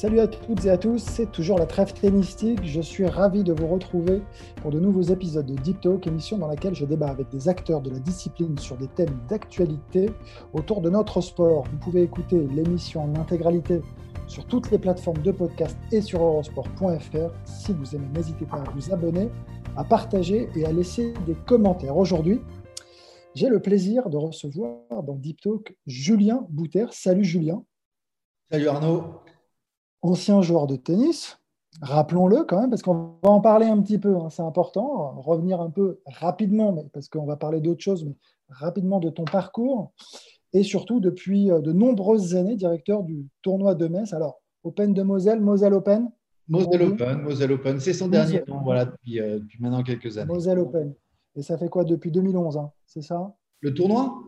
Salut à toutes et à tous, c'est toujours la trêve tennistique. Je suis ravi de vous retrouver pour de nouveaux épisodes de Deep Talk, émission dans laquelle je débat avec des acteurs de la discipline sur des thèmes d'actualité autour de notre sport. Vous pouvez écouter l'émission en intégralité sur toutes les plateformes de podcast et sur eurosport.fr. Si vous aimez, n'hésitez pas à vous abonner, à partager et à laisser des commentaires. Aujourd'hui, j'ai le plaisir de recevoir dans Deep Talk Julien Bouter. Salut Julien. Salut Arnaud ancien joueur de tennis, rappelons-le quand même, parce qu'on va en parler un petit peu, hein, c'est important, revenir un peu rapidement, mais parce qu'on va parler d'autres choses, mais rapidement de ton parcours, et surtout depuis euh, de nombreuses années directeur du tournoi de Metz. Alors, Open de Moselle, Moselle Open Moselle Open, Moselle Open, c'est son dernier nom, voilà, euh, depuis, maintenant quelques années. Moselle Open. Et ça fait quoi depuis 2011, hein, c'est ça? Le tournoi?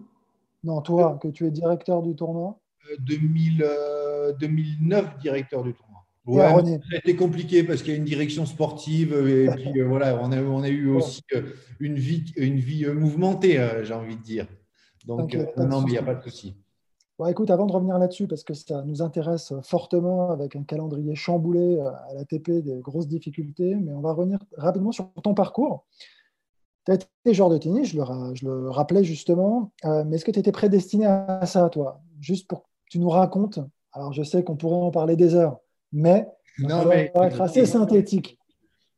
Non, toi, que tu es directeur du tournoi 2000, euh, 2009 directeur du tournoi. Ouais, c'était compliqué parce qu'il y a une direction sportive et puis euh, voilà, on a, on a eu aussi euh, une vie, une vie mouvementée, j'ai envie de dire. Donc, non, mais il n'y a pas de souci. Bon, écoute, avant de revenir là-dessus, parce que ça nous intéresse fortement avec un calendrier chamboulé à l'ATP, des grosses difficultés, mais on va revenir rapidement sur ton parcours. Tu as été joueur de tennis, je le, je le rappelais justement, mais est-ce que tu étais prédestiné à ça, toi? Juste pour tu nous racontes. Alors, je sais qu'on pourrait en parler des heures, mais non, mais, va être assez synthétique.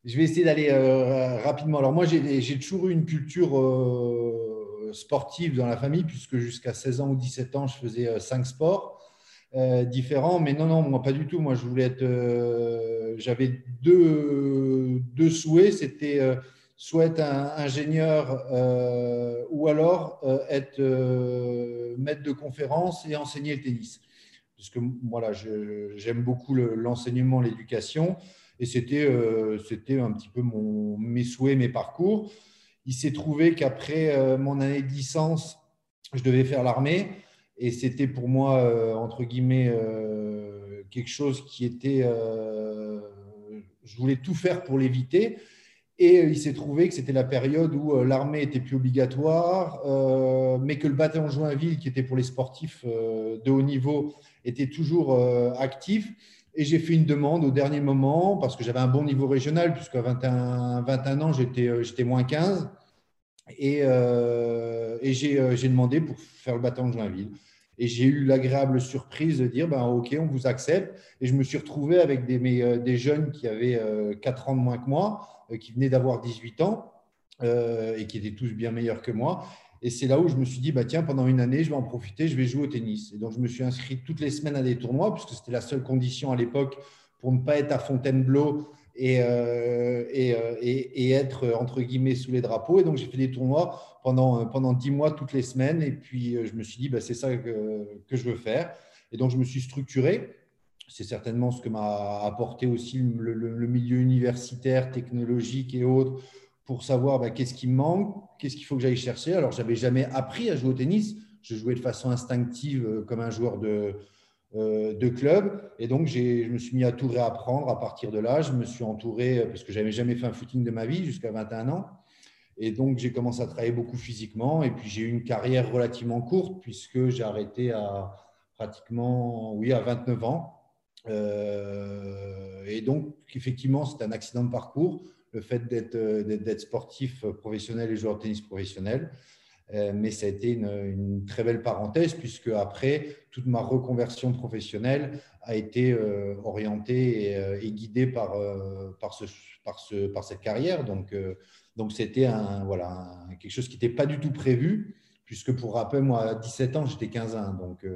Je vais essayer d'aller euh, rapidement. Alors, moi, j'ai toujours eu une culture euh, sportive dans la famille, puisque jusqu'à 16 ans ou 17 ans, je faisais euh, cinq sports différents. Mais non, non, moi, pas du tout. Moi, je voulais être. J'avais deux, deux souhaits. C'était soit être un ingénieur euh, ou alors euh, être euh, maître de conférence et enseigner le tennis. Parce que voilà, j'aime beaucoup l'enseignement, l'éducation, et c'était un petit peu mon, mes souhaits, mes parcours. Il s'est trouvé qu'après mon année de licence, je devais faire l'armée, et c'était pour moi, entre guillemets, quelque chose qui était... je voulais tout faire pour l'éviter. Et euh, il s'est trouvé que c'était la période où euh, l'armée était plus obligatoire, euh, mais que le bataillon Joinville, qui était pour les sportifs de haut niveau, était toujours actif. Et j'ai fait une demande au dernier moment parce que j'avais un bon niveau régional, puisqu'à 21, 21 ans, j'étais moins 15. Et, et j'ai demandé pour faire le bataillon de Joinville. Et j'ai eu l'agréable surprise de dire, ben, OK, on vous accepte. Et je me suis retrouvé avec des, des jeunes qui avaient 4 ans de moins que moi qui venaient d'avoir 18 ans euh, et qui étaient tous bien meilleurs que moi. Et c'est là où je me suis dit, bah, tiens, pendant une année, je vais en profiter, je vais jouer au tennis. Et donc, je me suis inscrit toutes les semaines à des tournois, puisque c'était la seule condition à l'époque pour ne pas être à Fontainebleau et, euh, être, entre guillemets, sous les drapeaux. Et donc, j'ai fait des tournois pendant, pendant 10 mois, toutes les semaines. Et puis, je me suis dit, bah, c'est ça que, que, je veux faire. Et donc, je me suis structuré c'est certainement ce que m'a apporté aussi le, milieu universitaire, technologique et autres, pour savoir bah, qu'est-ce qui me manque, qu'est-ce qu'il faut que j'aille chercher. Alors, j'avais jamais appris à jouer au tennis. Je jouais de façon instinctive euh, comme un joueur de, euh, de club. Et donc, je me suis mis à tout réapprendre à partir de là. Je me suis entouré, euh, parce que j'avais jamais fait un footing de ma vie jusqu'à 21 ans. Et donc, j'ai commencé à travailler beaucoup physiquement. Et puis, j'ai eu une carrière relativement courte, puisque j'ai arrêté à pratiquement, oui, à 29 ans. Euh, et donc, effectivement, c'est un accident de parcours, le fait d'être euh, sportif professionnel et joueur de tennis professionnel. Euh, mais ça a été une, très belle parenthèse, puisque après, toute ma reconversion professionnelle a été orientée et, guidée par, par, ce, par, ce, par cette carrière. Donc, donc c'était un, voilà, quelque chose qui n'était pas du tout prévu, puisque pour rappel, moi, à 17 ans, j'étais 15 ans. Donc,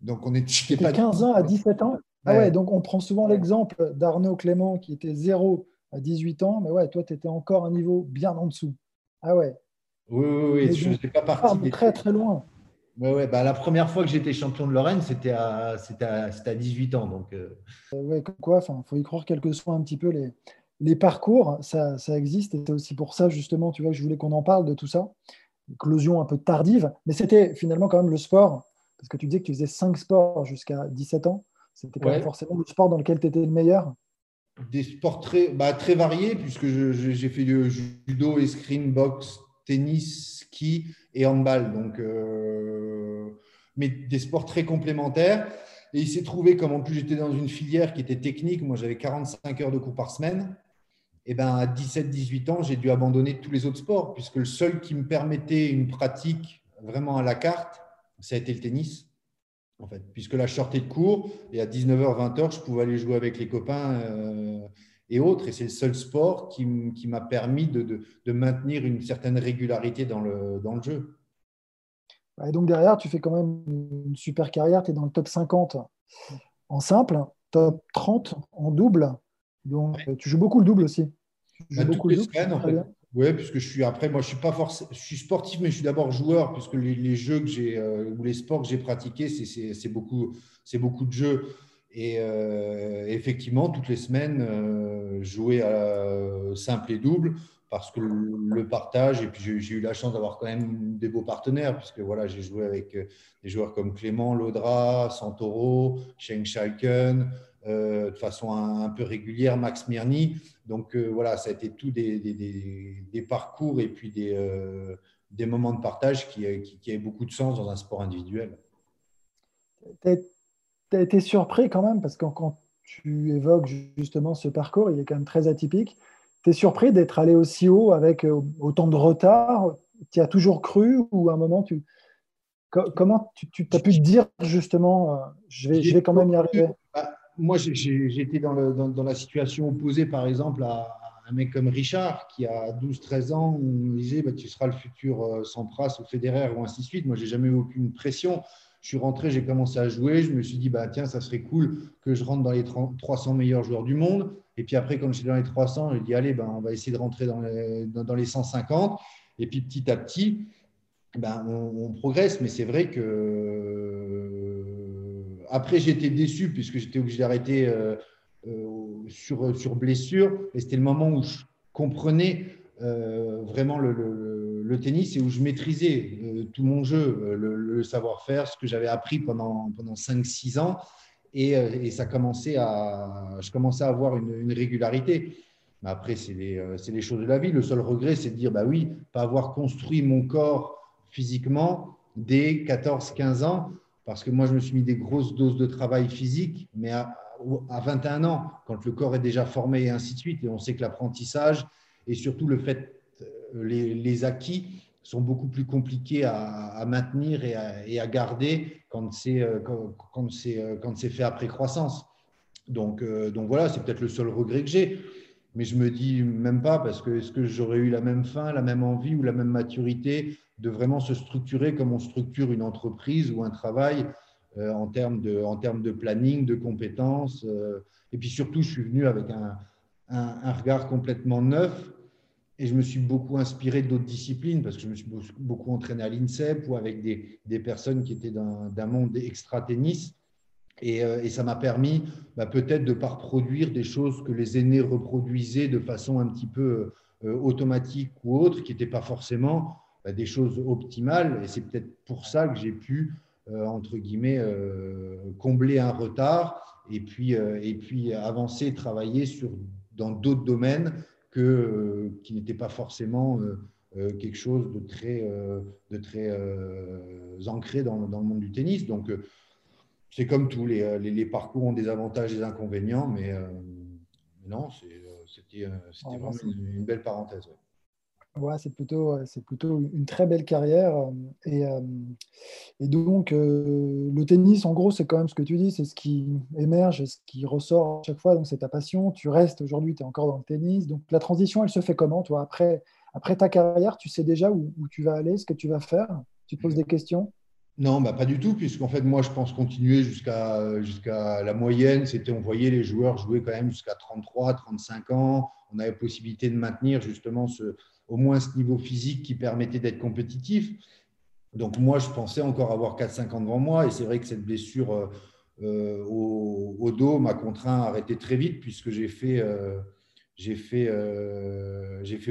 donc on n'était pas. 15 ans à 17 ans? Ah ouais, donc on prend souvent l'exemple d'Arnaud Clément qui était 0 à 18 ans, mais ouais, toi, tu étais encore un niveau bien en dessous. Ah ouais. Oui, oui, oui. je ne fais pas partie. Des... Très, très loin. Ouais, ouais, bah, la première fois que j'étais champion de Lorraine, c'était à, à, à, 18 ans. Donc, euh... ouais, comme quoi, il faut y croire quels que soient un petit peu les, les parcours, ça, ça, existe. Et c'est aussi pour ça, justement, tu vois, que je voulais qu'on en parle de tout ça. Éclosion un peu tardive, mais c'était finalement quand même le sport, parce que tu disais que tu faisais 5 sports jusqu'à 17 ans. C'était pas forcément le sport dans lequel tu étais le meilleur? Des sports très, bah, très variés, puisque j'ai fait du judo, escrime, boxe, tennis, ski et handball. Donc, euh, mais des sports très complémentaires. Et il s'est trouvé, comme en plus j'étais dans une filière qui était technique, moi j'avais 45 heures de cours par semaine. Et ben à 17-18 ans, j'ai dû abandonner tous les autres sports, puisque le seul qui me permettait une pratique vraiment à la carte, ça a été le tennis. En fait, puisque là, je sortais de cours et à 19h, 20h, je pouvais aller jouer avec les copains. Euh, et autres. Et c'est le seul sport qui, m'a permis de, maintenir une certaine régularité dans le, dans le jeu. Et donc derrière, tu fais quand même une super carrière. Tu es dans le top 50 en simple, top 30 en double. Donc tu joues beaucoup le double aussi. Tu joues bah, beaucoup le double, en fait. Oui, puisque je suis après, moi je suis pas forcément, sportif, mais je suis d'abord joueur, puisque les, jeux que j'ai euh, ou les sports que j'ai pratiqués, c'est beaucoup, beaucoup de jeux. Et euh, effectivement, toutes les semaines, euh, jouer à simple et double parce que le partage, et puis j'ai eu la chance d'avoir quand même des beaux partenaires, puisque voilà, j'ai joué avec euh, des joueurs comme Clément, Laudra, Santoro, Sheng Schalken, de façon un, peu régulière, Max Mirny. Donc voilà, ça a été tout des, des, des, parcours et puis des, des moments de partage qui, qui, qui avaient beaucoup de sens dans un sport individuel tu as été surpris quand même, parce que quand tu évoques justement ce parcours, il est quand même très atypique. Tu es surpris d'être allé aussi haut avec euh, autant de retard? Tu as toujours cru ou à un moment, tu, comment tu, as pu te dire justement, euh, je, vais, je vais quand même y arriver? Bah, Moi, été dans, la situation opposée, par exemple, à, un mec comme Richard, qui a 12-13 ans, on disait bah, tu seras le futur euh, Sampras ou Federer ou ainsi de suite. Moi, j'ai jamais eu aucune pression. Je suis rentré, j'ai commencé à jouer. Je me suis dit, bah, tiens, ça serait cool que je rentre dans les 300 meilleurs joueurs du monde. Et puis après, quand j'étais dans les 300, j'ai dit, allez, ben, on va essayer de rentrer dans les, dans, les 150. Et puis petit à petit, ben, on, progresse. Mais c'est vrai que après, j'étais déçu puisque j'étais obligé d'arrêter euh, euh, sur, sur blessure. Et c'était le moment où je comprenais euh, vraiment le, tennis et où je maîtrisais tout mon jeu, le, savoir-faire, ce que j'avais appris pendant, pendant 5-6 ans. Et, et, ça commençait à, je commençais à avoir une, une régularité. Mais après, c'est les, les, choses de la vie. Le seul regret, c'est de dire, bah oui, pas avoir construit mon corps physiquement dès 14-15 ans, parce que moi, je me suis mis des grosses doses de travail physique, mais à, à 21 ans, quand le corps est déjà formé et ainsi de suite, et on sait que l'apprentissage, et surtout le fait, euh, les, les acquis sont beaucoup plus compliqués à, maintenir et à, garder quand c'est euh, quand, euh, quand c'est fait après croissance. Donc, donc voilà, c'est peut-être le seul regret que j'ai. Mais je me dis même pas parce que est-ce que j'aurais eu la même faim, la même envie ou la même maturité de vraiment se structurer comme on structure une entreprise ou un travail en, termes de, en termes de planning, de compétences. et puis surtout, je suis venu avec un, un, un regard complètement neuf et je me suis beaucoup inspiré d'autres disciplines parce que je me suis beaucoup entraîné à l'INSEP ou avec des, des personnes qui étaient d'un monde extra-tennis. Et, euh, et, ça m'a permis bah, peut-être de ne pas reproduire des choses que les aînés reproduisaient de façon un petit peu euh, automatique ou autre, qui n'étaient pas forcément bah, des choses optimales. Et c'est peut-être pour ça que j'ai pu, euh, entre guillemets, combler un retard et puis, et puis avancer, travailler sur, dans d'autres domaines que, qui n'était pas forcément quelque chose de très, de très ancré dans, dans, le monde du tennis. Donc, c'est comme tous, les, les, parcours ont des avantages et des inconvénients, mais, non, c'était vraiment une, belle parenthèse. Ouais, c'est plutôt, c'est plutôt une très belle carrière. Et, et donc, le tennis, en gros, c'est quand même ce que tu dis, c'est ce qui émerge, ce qui ressort à chaque fois. Donc, c'est ta passion. Tu restes aujourd'hui, tu es encore dans le tennis. Donc, la transition, elle se fait comment, toi? Après, après ta carrière, tu sais déjà où, où tu vas aller, ce que tu vas faire? Tu te poses des questions? Non, bah pas du tout, puisqu'en fait, moi, je pense continuer jusqu'à jusqu'à la moyenne. C'était, on voyait les joueurs jouer quand même jusqu'à 33, 35 ans. On avait possibilité de maintenir justement ce, au moins ce niveau physique qui permettait d'être compétitif. Donc moi, je pensais encore avoir 4-5 ans devant moi. Et c'est vrai que cette blessure au, dos m'a contraint à arrêter très vite puisque j'ai fait, fait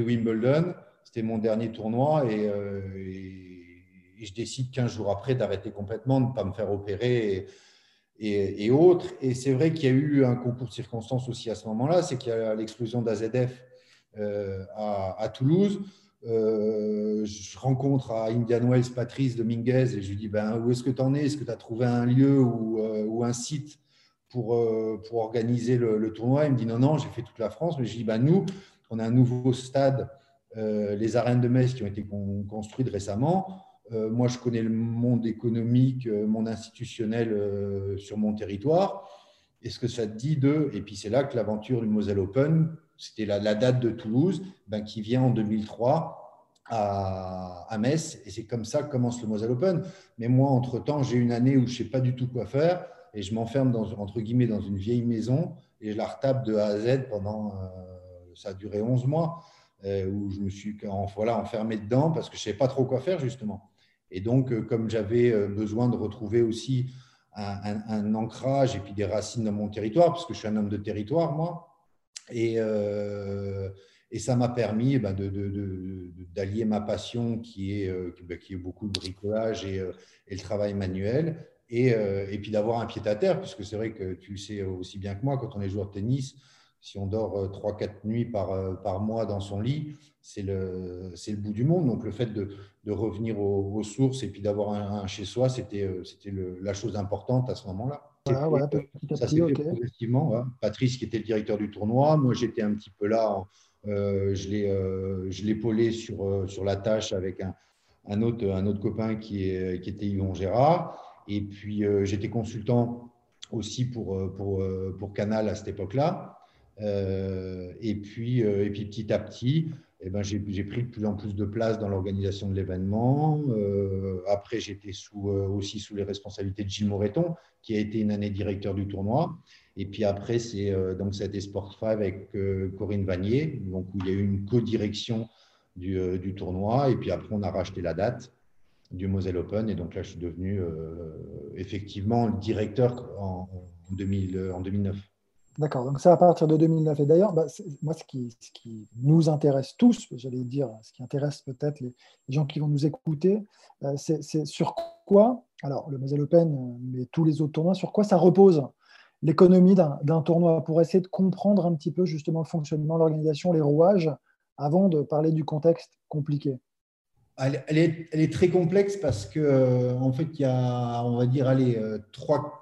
Wimbledon. C'était mon dernier tournoi et, je décide 15 jours après d'arrêter complètement, de ne pas me faire opérer et, autres. Et c'est vrai qu'il y a eu un concours de circonstances aussi à ce moment-là, c'est qu'il y a l'explosion d'AZF euh, à, Toulouse. Euh, je rencontre à Indian Wells Patrice Dominguez et je lui dis ben, où est-ce que tu en es? Est-ce que tu as trouvé un lieu ou, euh, un site pour, pour organiser le, tournoi? Il me dit non, non, j'ai fait toute la France. Mais je dis ben, nous, on a un nouveau stade, les arènes de Metz qui ont été construites récemment. Euh, moi, je connais le monde économique, euh, monde institutionnel euh, sur mon territoire. Est-ce que ça te dit de. Et puis, c'est là que l'aventure du Moselle Open, c'était la, date de Toulouse, ben, qui vient en 2003 à, Metz. Et c'est comme ça que commence le Moselle Open. Mais moi, entre-temps, j'ai une année où je ne sais pas du tout quoi faire et je m'enferme, entre guillemets, dans une vieille maison et je la retape de A à Z pendant. ça a duré 11 mois. où je me suis voilà, enfermé dedans parce que je ne savais pas trop quoi faire, justement. Et donc, euh, comme j'avais euh, besoin de retrouver aussi un, ancrage et puis des racines dans mon territoire, parce que je suis un homme de territoire, moi, et, euh, ça m'a permis eh ben, d'allier ma passion qui est, ben, qui est beaucoup le bricolage et, et le travail manuel, et, et puis d'avoir un pied à terre, puisque c'est vrai que tu le sais aussi bien que moi, quand on est joueur de tennis, si on dort 3-4 nuits par, par mois dans son lit, c'est le, le bout du monde. Donc, le fait de, de revenir aux, sources et puis d'avoir un, chez soi, c'était euh, c'était la chose importante à ce moment-là. Ah ça s'est fait progressivement. Patrice, qui était le directeur du tournoi, moi j'étais un petit peu là, euh, euh, je l'épaulais sur, euh, sur la tâche avec un, un, autre, un autre copain qui, est, qui était Yvon Gérard. Et puis j'étais consultant aussi pour, pour, pour Canal à cette époque-là. Et, puis, et puis petit à petit, eh ben, j'ai pris de plus en plus de place dans l'organisation de l'événement. Euh, après, j'étais sous, euh, aussi sous les responsabilités de Gilles Moreton, qui a été une année directeur du tournoi. Et puis après, c'est euh, donc été Sport 5 avec Corinne Vanier, donc où il y a eu une co-direction du, tournoi. Et puis après, on a racheté la date du Moselle Open. Et donc là, je suis devenu effectivement directeur en, en, 2000, en 2009. D'accord, donc c'est à partir de 2009. Et d'ailleurs, bah, moi, ce qui, nous intéresse tous, j'allais dire, ce qui intéresse peut-être les, gens qui vont nous écouter, euh, c'est sur quoi, alors le Moselle Open, mais tous les autres tournois, sur quoi ça repose l'économie d'un tournoi pour essayer de comprendre un petit peu justement le fonctionnement, l'organisation, les rouages, avant de parler du contexte compliqué? Elle, est, très complexe parce que euh, fait, il y a, on va dire, allez, euh, trois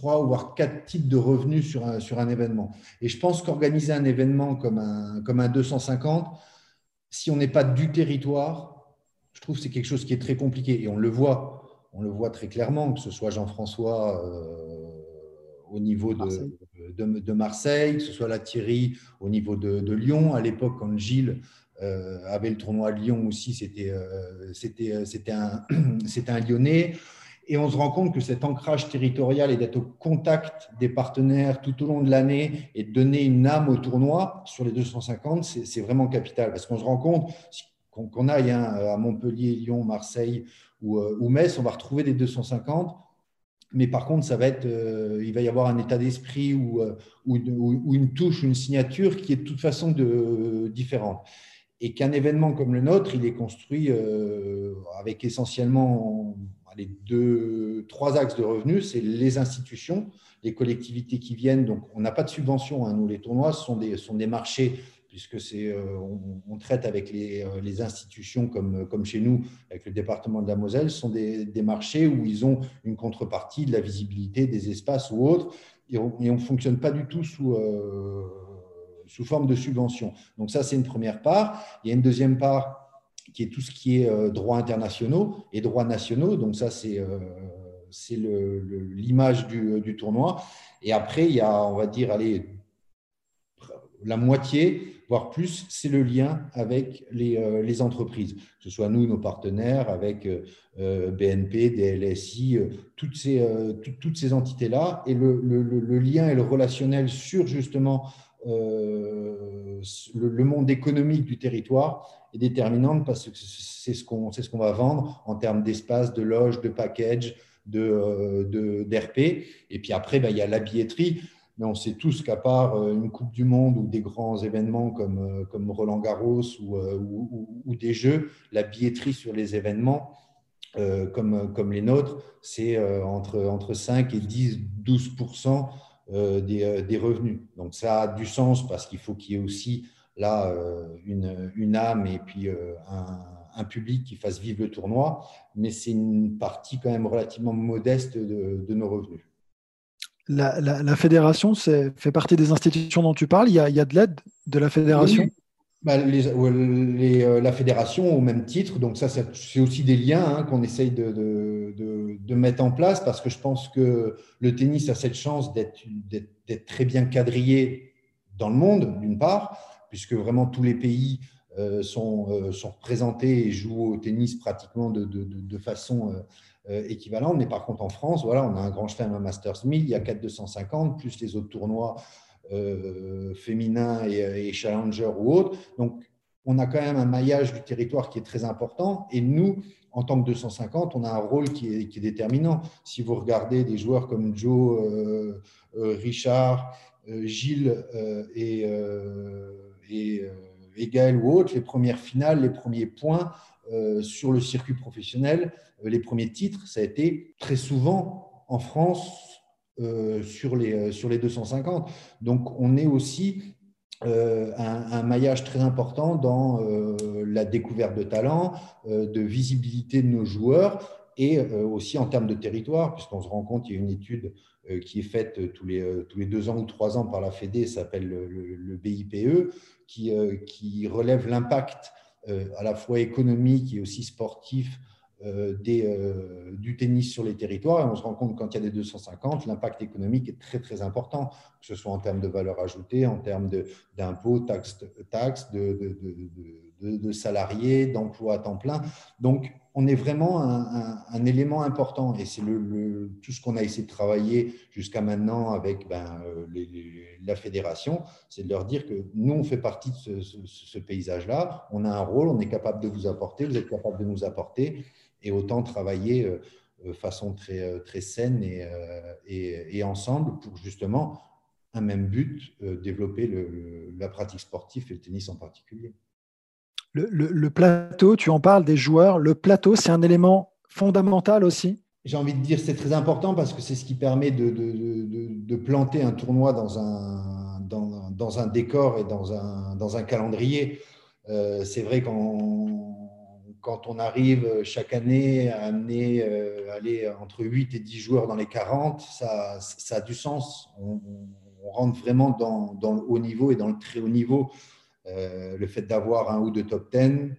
trois voire quatre types de revenus sur un, sur un événement. Et je pense qu'organiser un événement comme un, comme un 250, si on n'est pas du territoire, je trouve que c'est quelque chose qui est très compliqué. Et on le voit, on le voit très clairement, que ce soit Jean-François euh, au niveau de Marseille. De, Marseille. que ce soit la Thierry au niveau de, Lyon. À l'époque, quand Gilles euh, avait le tournoi à Lyon aussi, c'était euh, c'était un, un Lyonnais. Et on se rend compte que cet ancrage territorial et d'être au contact des partenaires tout au long de l'année et de donner une âme au tournoi sur les 250, c'est vraiment capital. Parce qu'on se rend compte qu'on aille hein, à Montpellier, Lyon, Marseille euh, ou, Metz, on va retrouver des 250. Mais par contre, ça va être, euh, il va y avoir un état d'esprit ou, euh, ou, une touche, une signature qui est de toute façon différente et qu'un événement comme le nôtre, il est construit avec essentiellement les deux, trois axes de revenus, c'est les institutions, les collectivités qui viennent. Donc, on n'a pas de subvention. Hein. Nous, les tournois sont des, sont des marchés, puisque c'est, euh, on, traite avec les, euh, les, institutions comme, comme chez nous, avec le département de la Moselle, ce sont des, des, marchés où ils ont une contrepartie, de la visibilité, des espaces ou autres. Et on ne fonctionne pas du tout sous, euh, sous forme de subvention. Donc, ça, c'est une première part. Il y a une deuxième part qui est tout ce qui est euh, droits internationaux et droits nationaux. Donc ça, c'est euh, c'est l'image du, du, tournoi. Et après, il y a, on va dire, allez, la moitié, voire plus, c'est le lien avec les, euh, entreprises, que ce soit nous, nos partenaires, avec BNP, DLSI, toutes ces, toutes ces entités-là. Et le, le, le, lien et le relationnel sur justement le, monde économique du territoire est déterminante parce que c'est ce qu'on ce qu'on va vendre en termes d'espace, de loge, de package, de d'RP. Et puis après, ben, il y a la billetterie. Mais on sait tous qu'à part une Coupe du Monde ou des grands événements comme, comme Roland Garros ou, ou, ou, des Jeux, la billetterie sur les événements, comme, comme les nôtres, c'est entre, entre 5 et 10, 12 euh, euh, des, revenus. Donc ça a du sens parce qu'il faut qu'il y ait aussi là euh, une, une âme et puis un, public qui fasse vivre le tournoi, mais c'est une partie quand même relativement modeste de, nos revenus. La, fédération fait partie des institutions dont tu parles. Il y a, il y a de l'aide de la fédération? Bah, les, la fédération au même titre, donc ça c'est aussi des liens hein, qu'on essaye de, mettre en place parce que je pense que le tennis a cette chance d'être très bien quadrillé dans le monde, d'une part, puisque vraiment tous les pays euh, sont, euh, représentés et jouent au tennis pratiquement de, façon euh, équivalente. Mais par contre, en France, voilà, on a un grand chelem, un Masters 1000, il y a 4 250, plus les autres tournois féminins et, et challenger ou autres. Donc, on a quand même un maillage du territoire qui est très important. Et nous, en tant que 250, on a un rôle qui est, déterminant. Si vous regardez des joueurs comme Joe, euh, euh, Richard, euh, Gilles et, et, Gaël ou autres, les premières finales, les premiers points sur le circuit professionnel, les premiers titres, ça a été très souvent en France sur, les, sur les 250. Donc on est aussi euh, un, maillage très important dans euh, la découverte de talents, euh, de visibilité de nos joueurs et aussi en termes de territoire, puisqu'on se rend compte, il y a une étude qui est faite tous les, tous les deux ans ou trois ans par la Fédé, s'appelle le, BIPE, qui, qui relève l'impact à la fois économique et aussi sportif euh, des, euh, du tennis sur les territoires. Et on se rend compte quand il y a des 250, l'impact économique est très très important, que ce soit en termes de valeur ajoutée, en termes d'impôts, taxes, taxes de, de, de, salariés, d'emplois à temps plein. Donc on est vraiment un, élément important et c'est le, tout ce qu'on a essayé de travailler jusqu'à maintenant avec ben, euh, la fédération, c'est de leur dire que nous, on fait partie de ce paysage-là, on a un rôle, on est capable de vous apporter, vous êtes capable de nous apporter et autant travailler de euh, façon très, euh, très saine euh, et, et, ensemble pour justement un même but, développer le, la pratique sportive et le tennis en particulier. Le, le, plateau, tu en parles des joueurs, le plateau, c'est un élément fondamental aussi? J'ai envie de dire c'est très important parce que c'est ce qui permet de, de, de, planter un tournoi dans un, dans, dans, un décor et dans un, dans un calendrier. c'est vrai qu'en quand on arrive euh, chaque année à amener euh, aller entre 8 et 10 joueurs dans les 40, ça, ça a du sens. On, rentre vraiment dans, le haut niveau et dans le très haut niveau. Euh, le fait d'avoir un ou deux top 10,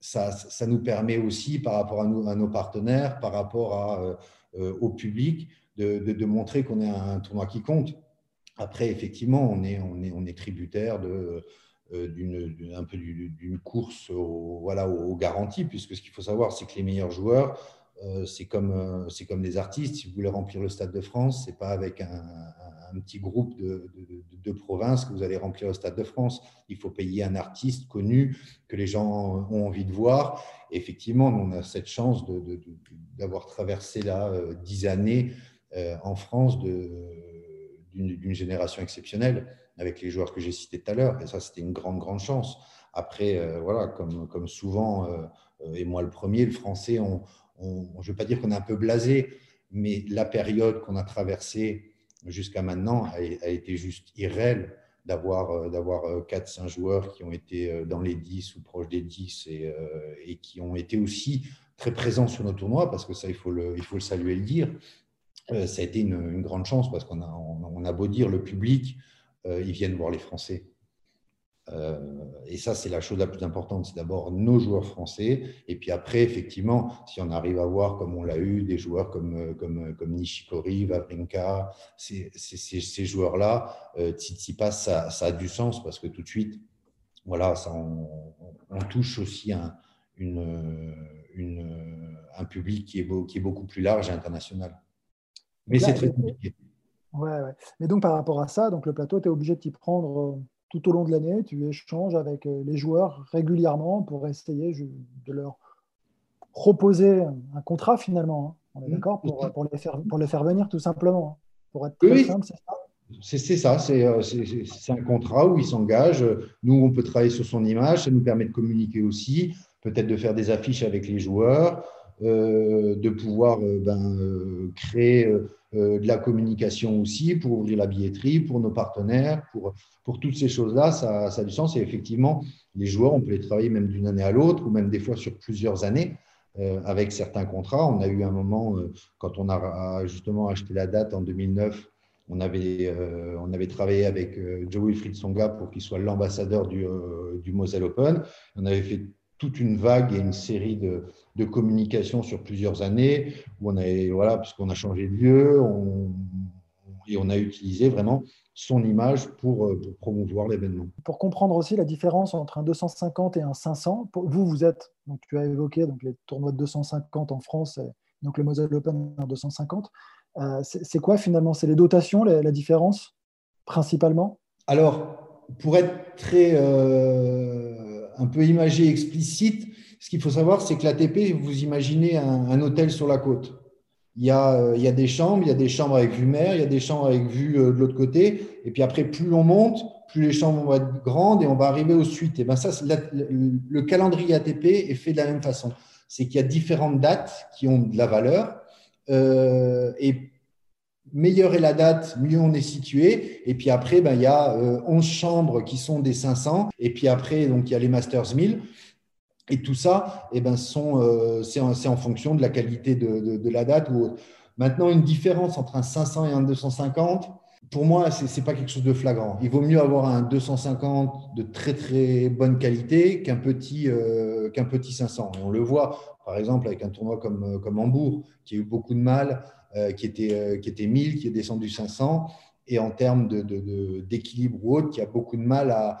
ça, ça, nous permet aussi, par rapport à, nos partenaires, par rapport au public, de, de, montrer qu'on est un tournoi qui compte. Après, effectivement, on est, on est, on est tributaire de d'une un peu d'une course aux, voilà, aux garanties, puisque ce qu'il faut savoir, c'est que les meilleurs joueurs, euh, c'est comme, euh, c'est comme des artistes. Si vous voulez remplir le Stade de France, c'est pas avec un, un, petit groupe de, de, de, province que vous allez remplir le Stade de France. Il faut payer un artiste connu que les gens ont envie de voir. effectivement, on a cette chance d'avoir traversé là dix années en France d'une génération exceptionnelle avec les joueurs que j'ai cités tout à l'heure. Et ça, c'était une grande, grande chance. Après, euh, voilà, comme, comme souvent, euh, et moi le premier, le français, on, je ne veux pas dire qu'on est un peu blasé, mais la période qu'on a traversée jusqu'à maintenant a, été juste irréelle d'avoir euh, d'avoir 4-5 joueurs qui ont été dans les 10 ou proches des 10 et, qui ont été aussi très présents sur nos tournois, parce que ça, il faut le, il faut le saluer et le dire. ça a été une, grande chance parce qu'on a, a beau dire le public, euh, ils viennent voir les Français. Euh, et ça, c'est la chose la plus importante. C'est d'abord nos joueurs français. Et puis après, effectivement, si on arrive à voir, comme on l'a eu, des joueurs comme, comme, comme Nishikori, Vavrinka, ces, ces, joueurs-là, euh, Tsitsipas, ça, ça a du sens parce que tout de suite, voilà, ça, on, touche aussi un, une, une, un public qui est, beau, qui est beaucoup plus large et international. Mais c'est très compliqué. Ouais, ouais. Mais donc par rapport à ça, donc le plateau, tu es obligé de t'y prendre euh, tout au long de l'année. Tu échanges avec euh, les joueurs régulièrement pour essayer de leur proposer un contrat finalement. Hein. On est mmh. d'accord pour, pour, les faire, pour les faire venir tout simplement. Hein. Pour être très simple, c'est ça? C'est ça, euh, c'est un contrat où il s'engage. Nous, on peut travailler sur son image, ça nous permet de communiquer aussi, peut-être de faire des affiches avec les joueurs, euh, de pouvoir euh, ben, créer de la communication aussi pour ouvrir la billetterie, pour nos partenaires, pour, pour toutes ces choses-là, ça, ça, a du sens. Et effectivement, les joueurs, on peut les travailler même d'une année à l'autre ou même des fois sur plusieurs années. avec certains contrats. On a eu un moment, quand on a justement acheté la date en 2009, on avait, euh, on avait travaillé avec euh, Joe Wilfried Songa pour qu'il soit l'ambassadeur du, euh, du, Moselle Open. On avait fait toute une vague et une série de, de communications sur plusieurs années où on avait, voilà, puisqu'on a changé de lieu on, et on a utilisé vraiment son image pour, pour promouvoir l'événement. Pour comprendre aussi la différence entre un 250 et un 500, vous, vous êtes, donc tu as évoqué donc les tournois de 250 en France, et donc le Moselle Open en 250. Euh, c'est quoi finalement? C'est les dotations, la, différence, principalement? Alors, pour être très euh, un peu imagé, explicite, ce qu'il faut savoir, c'est que l'ATP, vous imaginez un, hôtel sur la côte. Il y, a, euh, il y, a, des chambres, il y a des chambres avec vue mer, il y a des chambres avec vue de l'autre côté. Et puis après, plus on monte, plus les chambres vont être grandes et on va arriver aux suites. Et ben ça, le calendrier ATP est fait de la même façon. C'est qu'il y a différentes dates qui ont de la valeur euh, et meilleure est la date, mieux on est situé. Et puis après, ben, il y a 11 euh, chambres qui sont des 500. Et puis après, donc, il y a les Masters 1000. Et tout ça, eh ben, euh, c'est en, fonction de la qualité de, la date. Ou Maintenant, une différence entre un 500 et un 250, pour moi, ce n'est pas quelque chose de flagrant. Il vaut mieux avoir un 250 de très très bonne qualité qu'un petit, qu'un petit 500. on le voit, par exemple, avec un tournoi comme, euh, comme Hambourg, qui a eu beaucoup de mal, euh, qui, était, euh, qui était 1000, qui est descendu 500, et en termes d'équilibre ou autre, qui a beaucoup de mal à,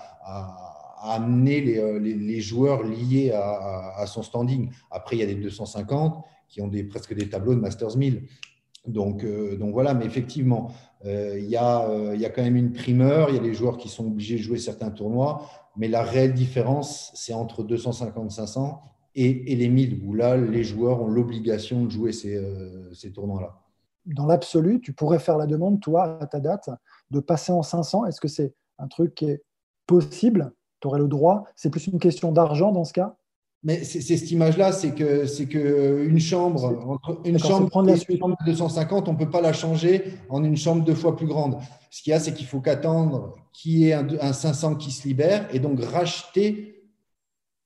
amener les, les, joueurs liés à, son standing. Après, il y a des 250 qui ont presque des tableaux de Masters 1000. Donc, voilà, mais effectivement, il, y a, quand même une primeur, il y a des joueurs qui sont obligés de jouer certains tournois, mais la réelle différence, c'est entre 250 et 500 et, les 1000, où là, les joueurs ont l'obligation de jouer euh, ces tournois-là. Dans l'absolu, tu pourrais faire la demande, toi, à ta date, de passer en 500. Est-ce que c'est un truc qui est possible? Tu aurais le droit? C'est plus une question d'argent dans ce cas? Mais c'est cette image-là, c'est que c'est que une chambre, entre une chambre, prendre la suite. de 250, on ne peut pas la changer en une chambre deux fois plus grande. Ce qu'il y a, c'est qu'il faut qu'attendre qu'il y ait un, un 500 qui se libère et donc racheter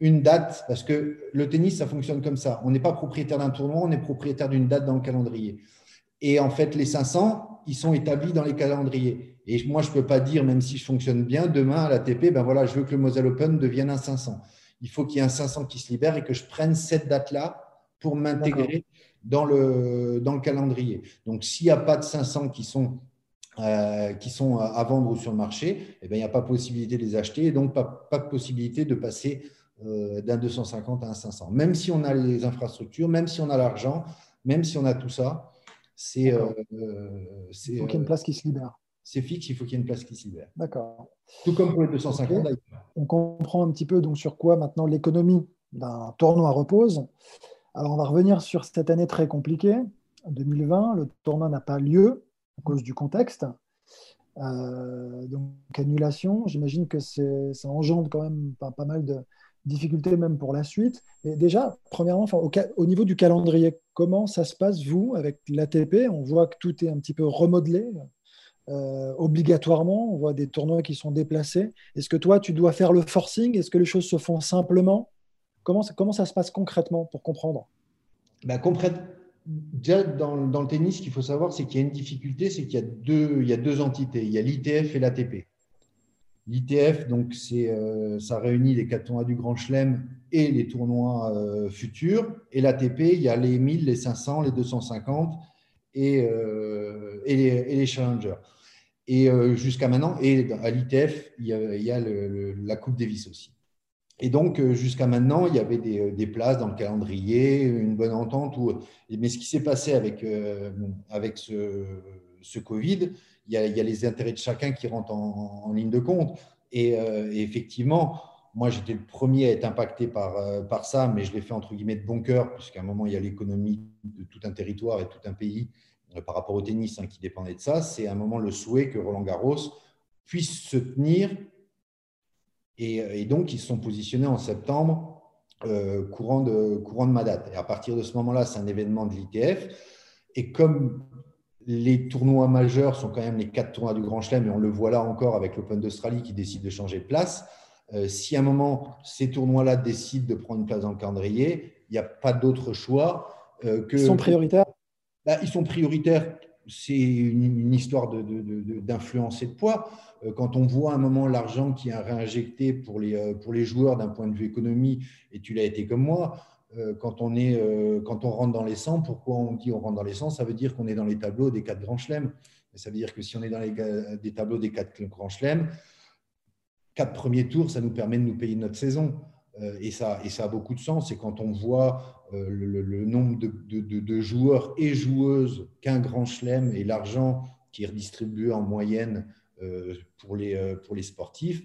une date, parce que le tennis, ça fonctionne comme ça. On n'est pas propriétaire d'un tournoi, on est propriétaire d'une date dans le calendrier. Et en fait, les 500, ils sont établis dans les calendriers. Et moi, je ne peux pas dire, même si je fonctionne bien, demain à l'ATP, ben voilà, je veux que le Moselle Open devienne un 500. Il faut qu'il y ait un 500 qui se libère et que je prenne cette date-là pour m'intégrer dans le, dans le calendrier. Donc, s'il n'y a pas de 500 qui sont euh, qui sont à vendre ou sur le marché, eh bien, il n'y a pas possibilité de les acheter et donc pas, pas de possibilité de passer euh, d'un 250 à un 500. Même si on a les infrastructures, même si on a l'argent, même si on a tout ça, c'est. Euh, il faut qu'il y ait une place qui se libère. C'est fixe, il faut qu'il y ait une place qui se libère. D'accord. Tout comme pour les 250 On comprend un petit peu donc sur quoi maintenant l'économie d'un tournoi repose. Alors on va revenir sur cette année très compliquée, 2020. Le tournoi n'a pas lieu à cause du contexte. Euh, donc annulation, j'imagine que ça engendre quand même pas mal de, difficultés même pour la suite. Et déjà, premièrement, au, niveau du calendrier, comment ça se passe, vous, avec l'ATP On voit que tout est un petit peu remodelé. Euh, obligatoirement, on voit des tournois qui sont déplacés. Est-ce que toi, tu dois faire le forcing? Est-ce que les choses se font simplement? Comment ça, se passe concrètement pour comprendre? Bah, Déjà, dans, le tennis, ce qu'il faut savoir, c'est qu'il y a une difficulté, c'est qu'il y, y a deux entités. Il y a l'ITF et l'ATP. L'ITF, donc, euh, ça réunit les quatre tournois du Grand Chelem et les tournois euh, futurs. Et l'ATP, il y a les 1000, les 500, les 250 et, euh, et, les, challengers. Et jusqu'à maintenant, et à l'ITF, il y a, il y a la Coupe Davis aussi. Et donc, jusqu'à maintenant, il y avait des, places dans le calendrier, une bonne entente. Mais ce qui s'est passé avec, avec ce Covid, il y, a, les intérêts de chacun qui rentrent en, ligne de compte. Et, effectivement, moi, j'étais le premier à être impacté par, par ça, mais je l'ai fait entre guillemets de bon cœur, puisqu'à un moment, il y a l'économie de tout un territoire et tout un pays par rapport au tennis hein, qui dépendait de ça. C'est à un moment le souhait que Roland Garros puisse se tenir. Et, donc, ils se sont positionnés en septembre, courant, de, courant de ma date. Et à partir de ce moment-là, c'est un événement de l'ITF. Et comme les tournois majeurs sont quand même les quatre tournois du Grand Chelem, et on le voit là encore avec l'Open d'Australie qui décide de changer de place, euh, si à un moment ces tournois-là décident de prendre une place dans le calendrier, il n'y a pas d'autre choix euh, que. Ils sont prioritaires? Bah, Ils sont prioritaires. C'est une, histoire d'influence de, et de poids. Euh, quand on voit à un moment l'argent qui est réinjecté pour les, pour les joueurs d'un point de vue économie, et tu l'as été comme moi, quand on, est, euh, quand on rentre dans les 100, pourquoi on dit on rentre dans les 100 Ça veut dire qu'on est dans les tableaux des quatre grands chelems. Ça veut dire que si on est dans les des tableaux des quatre grands chelems, quatre premiers tours, ça nous permet de nous payer notre saison. Euh, et ça, et ça a beaucoup de sens. Et quand on voit le, nombre de, de, joueurs et joueuses qu'un grand chelem et l'argent qui est redistribué en moyenne pour les, pour les sportifs,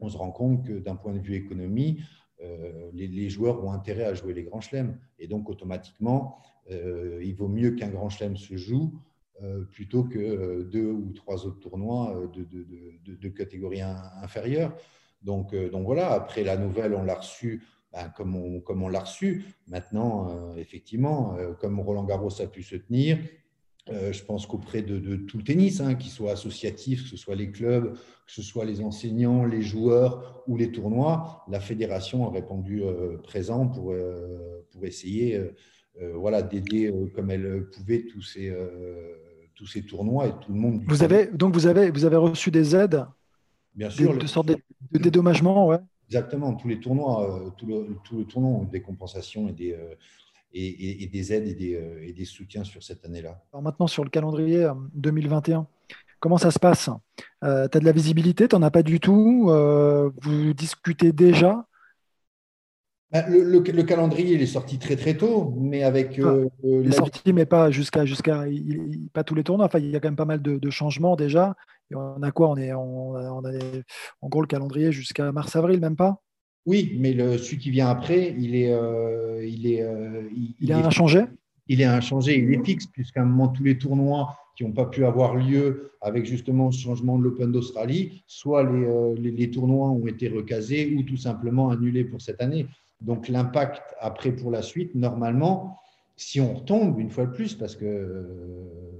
on se rend compte que d'un point de vue économie, euh, les, joueurs ont intérêt à jouer les grands chelems. Et donc, automatiquement, euh, il vaut mieux qu'un grand chelem se joue euh, plutôt que deux ou trois autres tournois de, catégorie inférieure. Donc, donc, voilà, après la nouvelle, on l'a reçue ben, comme on, l'a reçu. Maintenant, effectivement, comme Roland Garros a pu se tenir, euh, je pense qu'auprès de, tout le tennis, hein, qu'il soit associatif, que ce soit les clubs, que ce soit les enseignants, les joueurs ou les tournois, la fédération a répondu euh, présent pour, euh, pour essayer voilà, d'aider comme elle pouvait tous ces, tous ces tournois et tout le monde. Vous avez, donc vous avez, vous avez reçu des aides Bien sûr. De, sortes de, dédommagement, ouais. Exactement, tous les tournois, tout, le, tout le tournoi ont des compensations et des, et, des aides euh, et des, soutiens sur cette année-là. Alors maintenant, sur le calendrier 2021, euh, comment ça se passe? Euh, Tu as de la visibilité, tu n'en as pas du tout? Vous discutez déjà? Bah, le, calendrier, il est sorti très très tôt, mais avec. Ah, il est sorti, mais pas jusqu'à jusqu'à pas tous les tournois. Enfin, il y a quand même pas mal de, changements déjà. on a quoi? On est on a, en gros le calendrier jusqu'à mars-avril, même pas? Oui, mais le, celui qui vient après, il est. Euh, il est, euh, il, est inchangé? Il est inchangé, il est fixe, puisqu'à un moment, tous les tournois qui n'ont pas pu avoir lieu avec justement ce changement de l'Open d'Australie, soit euh, les, les, tournois ont été recasés ou tout simplement annulés pour cette année. Donc l'impact après pour la suite, normalement, si on retombe une fois de plus, parce que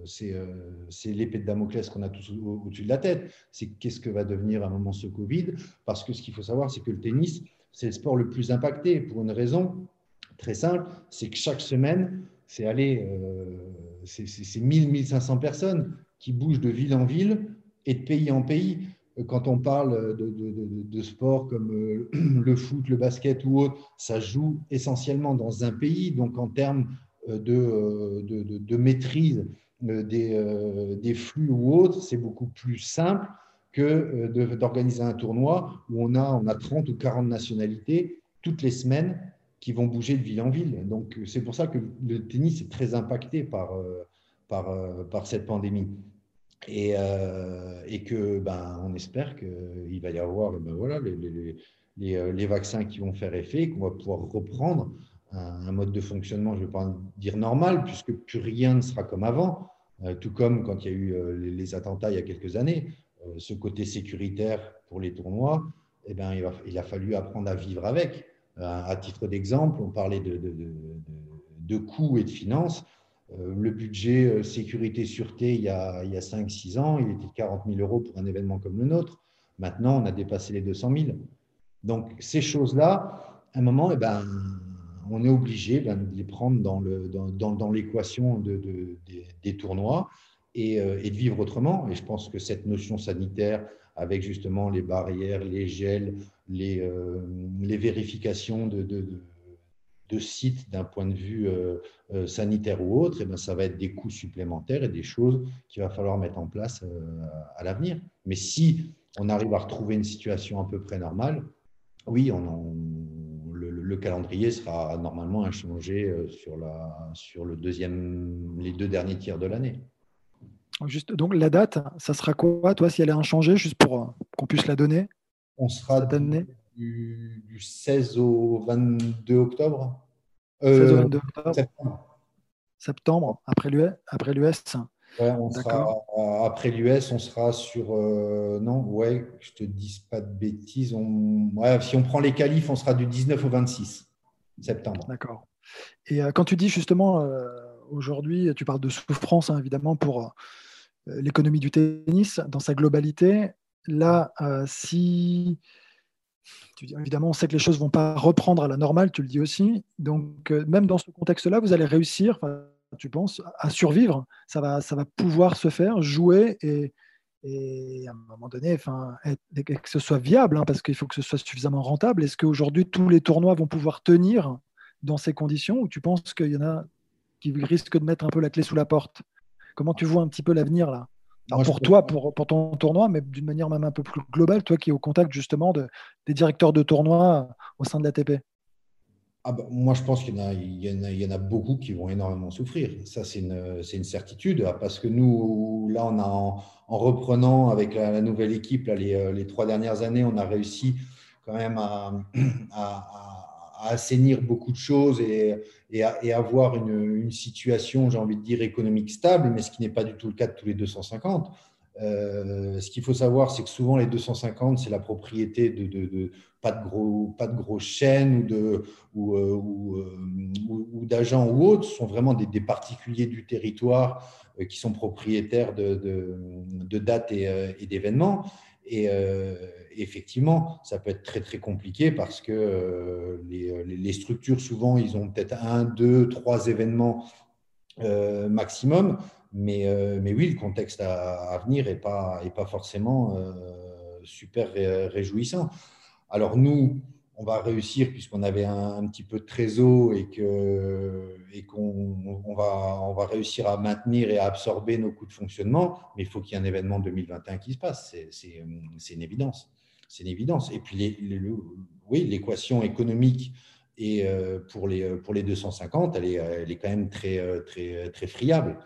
c'est l'épée de Damoclès qu'on a tous au-dessus de la tête, c'est qu'est-ce que va devenir à un moment ce Covid? Parce que ce qu'il faut savoir, c'est que le tennis, c'est le sport le plus impacté pour une raison très simple, c'est que chaque semaine, c'est aller, euh, c'est 1000-1500 personnes qui bougent de ville en ville et de pays en pays. Quand on parle de, de, de sport comme euh, le foot, le basket ou autre, ça joue essentiellement dans un pays. Donc, en termes euh, de, de maîtrise des, des, flux ou autres, c'est beaucoup plus simple que d'organiser un tournoi où on a, on a 30 ou 40 nationalités toutes les semaines qui vont bouger de ville en ville. Donc, c'est pour ça que le tennis est très impacté par, euh, euh, par cette pandémie. Et, euh, et que, ben, on espère qu'il va y avoir ben, voilà, les, les, les, les, vaccins qui vont faire effet, qu'on va pouvoir reprendre un, mode de fonctionnement, je ne vais pas dire normal, puisque plus rien ne sera comme avant, tout comme quand il y a eu les attentats il y a quelques années. Euh, ce côté sécuritaire pour les tournois, eh ben, il, a fallu apprendre à vivre avec. Euh, à titre d'exemple, on parlait de, de, coûts et de finances. Euh, le budget sécurité-sûreté, il y a, a 5-6 ans, il était de 40 000 euros pour un événement comme le nôtre. Maintenant, on a dépassé les 200 000. Donc, ces choses-là, à un moment, eh ben, on est obligé ben, de les prendre dans l'équation des tournois. Euh, et, de vivre autrement. Et je pense que cette notion sanitaire, avec justement les barrières, les gels, les, euh, vérifications de, sites d'un point de vue euh, sanitaire ou autre, eh bien ça va être des coûts supplémentaires et des choses qu'il va falloir mettre en place à l'avenir. Mais si on arrive à retrouver une situation à peu près normale, oui, on le, le, calendrier sera normalement inchangé sur, la, sur le deuxième, les deux derniers tiers de l'année. Juste, donc la date, ça sera quoi, toi, si elle est inchangée, juste pour euh, qu'on puisse la donner? On sera du, du, 16 au 22 octobre. 16 au 22 octobre. Septembre. Septembre, après l'US. Après l'US. Après l'US, on sera sur. non, ouais, je te dis pas de bêtises. On, si on prend les qualifs, on sera du 19 au 26 septembre. D'accord. Et quand tu dis justement aujourd'hui, tu parles de souffrance, hein, évidemment, pour euh, l'économie du tennis dans sa globalité. Là, euh, si évidemment, on sait que les choses ne vont pas reprendre à la normale, tu le dis aussi. Donc, euh, même dans ce contexte-là, vous allez réussir, tu penses, à survivre. Ça va, ça va pouvoir se faire, jouer et, et à un moment donné, enfin, que ce soit viable, hein, parce qu'il faut que ce soit suffisamment rentable. Est-ce qu'aujourd'hui, tous les tournois vont pouvoir tenir dans ces conditions ou tu penses qu'il y en a qui risquent de mettre un peu la clé sous la porte? Comment tu vois un petit peu l'avenir là? Pour toi, pour, pour, ton tournoi, mais d'une manière même un peu plus globale, toi qui es au contact justement de, des directeurs de tournoi au sein de l'ATP ah bah, moi, je pense qu'il y, y, en a beaucoup qui vont énormément souffrir. Ça, c'est une, une, certitude. Parce que nous, là, on a, en, reprenant avec la, nouvelle équipe là, les, euh, les, trois dernières années, on a réussi quand même à, à, assainir beaucoup de choses et, et, avoir une, une situation, j'ai envie de dire, économique stable, mais ce qui n'est pas du tout le cas de tous les 250. Euh, ce qu'il faut savoir, c'est que souvent les 250, c'est la propriété de, pas de gros, pas de grosses chaînes ou de ou, euh, euh, ou, d'agents ou autres, ce sont vraiment des, particuliers du territoire qui sont propriétaires de, dates et, d'événements. Et effectivement, ça peut être très très compliqué parce que les, structures souvent, ils ont peut-être un, deux, trois événements maximum. Mais, euh, mais oui, le contexte à, venir n'est pas, est pas forcément euh, super réjouissant. Alors nous, on va réussir puisqu'on avait un, petit peu de trésor et qu'on va, réussir à maintenir et à absorber nos coûts de fonctionnement. Mais il faut qu'il y ait un événement 2021 qui se passe. C'est une évidence. C'est une évidence. Et puis, oui, l'équation économique euh, pour les, pour les 250, elle est, quand même très friable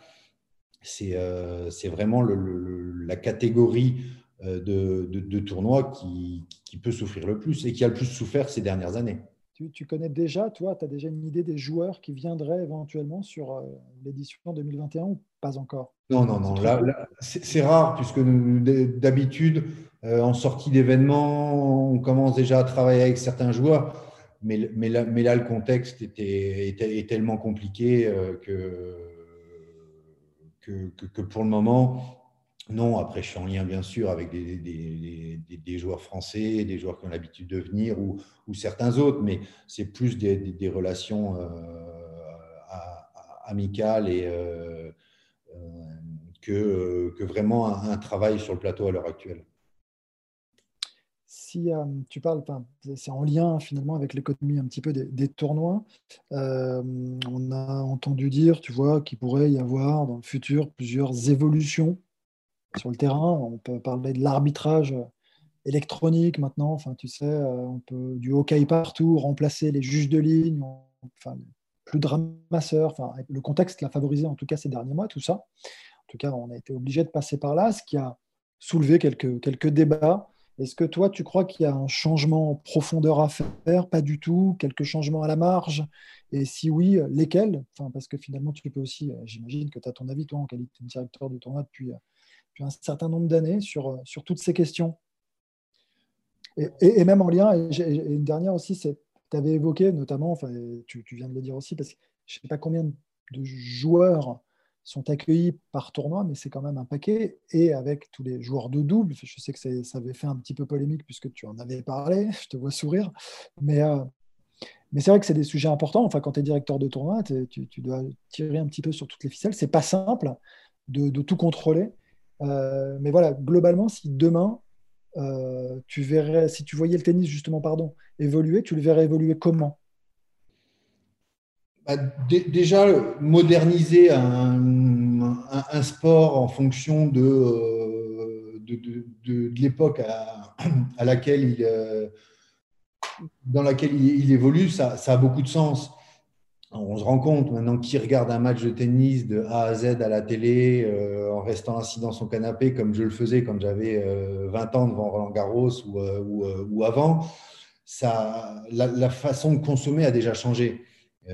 c'est euh, vraiment la catégorie euh, de, de, tournoi qui, peut souffrir le plus et qui a le plus souffert ces dernières années. Tu, connais déjà, toi, tu as déjà une idée des joueurs qui viendraient éventuellement sur euh, l'édition 2021 ou pas encore? Non, non, non. c'est rare puisque d'habitude, en sortie d'événements, on commence déjà à travailler avec certains joueurs. Mais, mais, là, mais là, le contexte était, est tellement compliqué que que, pour le moment, non. Après, je suis en lien, bien sûr, avec des, joueurs français, des joueurs qui ont l'habitude de venir ou, certains autres, mais c'est plus des, relations euh, amicales et, euh, euh, que, vraiment un, travail sur le plateau à l'heure actuelle si tu parles, c'est en lien finalement avec l'économie un petit peu des, tournois. on a entendu dire, tu vois, qu'il pourrait y avoir dans le futur plusieurs évolutions sur le terrain. On peut parler de l'arbitrage électronique maintenant. Enfin, tu sais, on peut du hockey partout, remplacer les juges de ligne, enfin, plus de ramasseurs. Enfin, le contexte l'a favorisé en tout cas ces derniers mois, tout ça. En tout cas, on a été obligé de passer par là, ce qui a soulevé quelques, quelques débats est-ce que toi, tu crois qu'il y a un changement en profondeur à faire? Pas du tout. Quelques changements à la marge? Et si oui, lesquels? Enfin, Parce que finalement, tu peux aussi, euh, j'imagine que tu as ton avis, toi, en qualité de directeur du tournoi depuis, euh, un certain nombre d'années sur, euh, toutes ces questions. Et, même en lien, et, une dernière aussi, c'est tu avais évoqué notamment, tu, viens de le dire aussi, parce que je ne sais pas combien de joueurs sont accueillis par tournoi, mais c'est quand même un paquet. Et avec tous les joueurs de double, je sais que ça avait fait un petit peu polémique puisque tu en avais parlé, je te vois sourire. Mais, euh, mais c'est vrai que c'est des sujets importants. Enfin, quand tu es directeur de tournoi, tu, dois tirer un petit peu sur toutes les ficelles. C'est pas simple de, tout contrôler. Euh, mais voilà, globalement, si demain, euh, tu verrais, si tu voyais le tennis justement, pardon, évoluer, tu le verrais évoluer comment? Bah, déjà, moderniser un, sport en fonction de, euh, l'époque à, laquelle il, euh, dans laquelle il, évolue, ça, a beaucoup de sens. on se rend compte maintenant qui regarde un match de tennis de A à Z à la télé euh, en restant assis dans son canapé comme je le faisais quand j'avais 20 ans devant Roland Garros ou, avant. Ça, la, façon de consommer a déjà changé.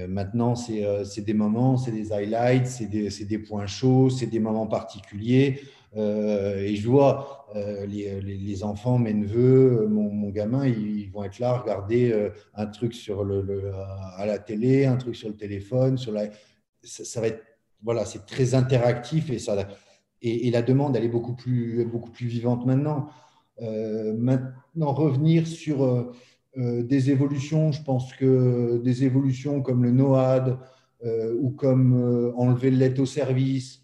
Maintenant, c'est des moments, c'est des highlights, c'est des, des, points chauds, c'est des moments particuliers. Euh, et je vois euh, les, les, enfants, mes neveux, mon, mon, gamin, ils, vont être là regarder euh, un truc sur le, à la télé, un truc sur le téléphone, sur la, ça, va être voilà, c'est très interactif et ça et, la demande elle est beaucoup plus beaucoup plus vivante maintenant. maintenant revenir sur des évolutions, je pense que des évolutions comme le NOAD ou comme enlever le au service,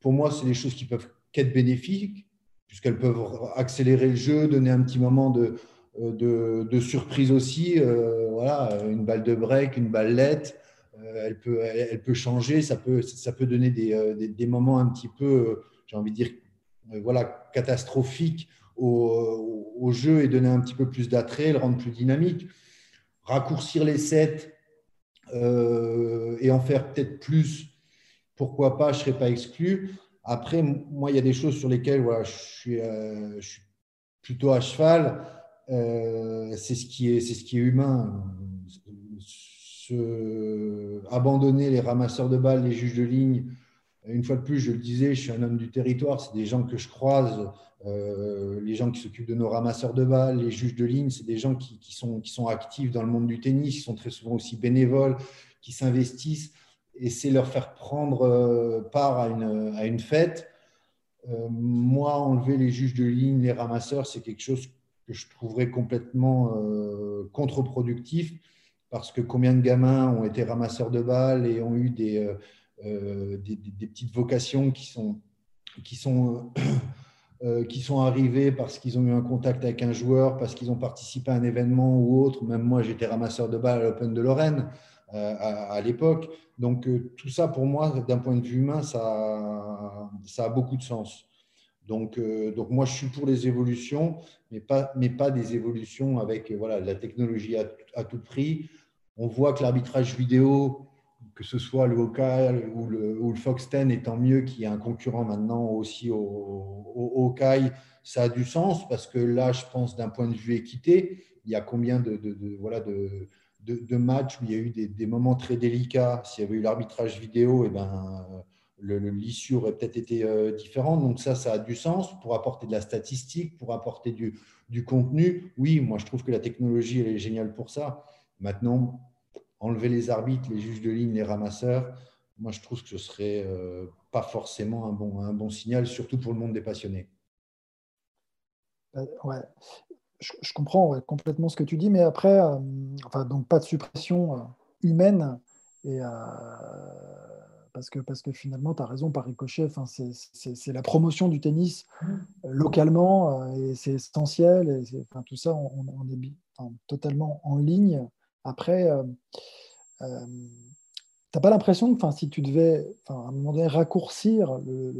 pour moi c'est des choses qui peuvent qu'être bénéfiques, puisqu'elles peuvent accélérer le jeu, donner un petit moment de, de, surprise aussi. Euh, voilà, une balle de break, une balle lette, euh, elle, peut, elle, peut changer, ça peut, ça peut donner des, euh, des, moments un petit peu, j'ai envie de dire, voilà, catastrophiques au, jeu et donner un petit peu plus d'attrait, le rendre plus dynamique. Raccourcir les sets et en faire peut-être plus, pourquoi pas, je ne serais pas exclu. Après, moi, il y a des choses sur lesquelles voilà, je, suis, euh, plutôt à cheval. Euh, c'est ce, qui est, ce qui est humain. abandonner les ramasseurs de balles, les juges de ligne, une fois de plus, je le disais, je suis un homme du territoire, c'est des gens que je croise, euh, les gens qui s'occupent de nos ramasseurs de balles, les juges de ligne, c'est des gens qui, sont, qui sont actifs dans le monde du tennis, qui sont très souvent aussi bénévoles, qui s'investissent et c'est leur faire prendre euh, part à une, à une fête. Euh, moi, enlever les juges de ligne, les ramasseurs, c'est quelque chose que je trouverais complètement euh, contre-productif parce que combien de gamins ont été ramasseurs de balles et ont eu des, des, des, petites vocations qui sont, qui sont, qui sont arrivées parce qu'ils ont eu un contact avec un joueur, parce qu'ils ont participé à un événement ou autre. Même moi, j'étais ramasseur de balles à l'Open de Lorraine. Euh, à, l'époque. Donc euh, tout ça, pour moi, d'un point de vue humain, ça, a beaucoup de sens. Donc, euh, donc moi, je suis pour les évolutions, mais pas, mais pas des évolutions avec voilà, la technologie à tout prix. On voit que l'arbitrage vidéo, que ce soit le Hawkeye ou le, ou le Fox 10, étant mieux qu'il y ait un concurrent maintenant aussi au, au, ça a du sens parce que là, je pense d'un point de vue équité, il y a combien de, voilà, de, matchs où il y a eu des, moments très délicats, s'il y avait eu l'arbitrage vidéo, et eh ben, l'issue aurait peut-être été euh, différente. Donc ça, ça a du sens pour apporter de la statistique, pour apporter du, du contenu. Oui, moi, je trouve que la technologie, elle est géniale pour ça. Maintenant, enlever les arbitres, les juges de ligne, les ramasseurs, moi, je trouve que ce serait euh, pas forcément un bon, un bon signal, surtout pour le monde des passionnés. Euh, ouais je, comprends complètement ce que tu dis, mais après, euh, enfin, donc pas de suppression humaine, et, parce, que, parce que finalement, tu as raison, par ricochet, c'est la promotion du tennis localement, et c'est essentiel, et enfin, tout ça, on, est totalement en ligne. Après, tu n'as pas l'impression que si tu devais, à un moment donné, raccourcir, le,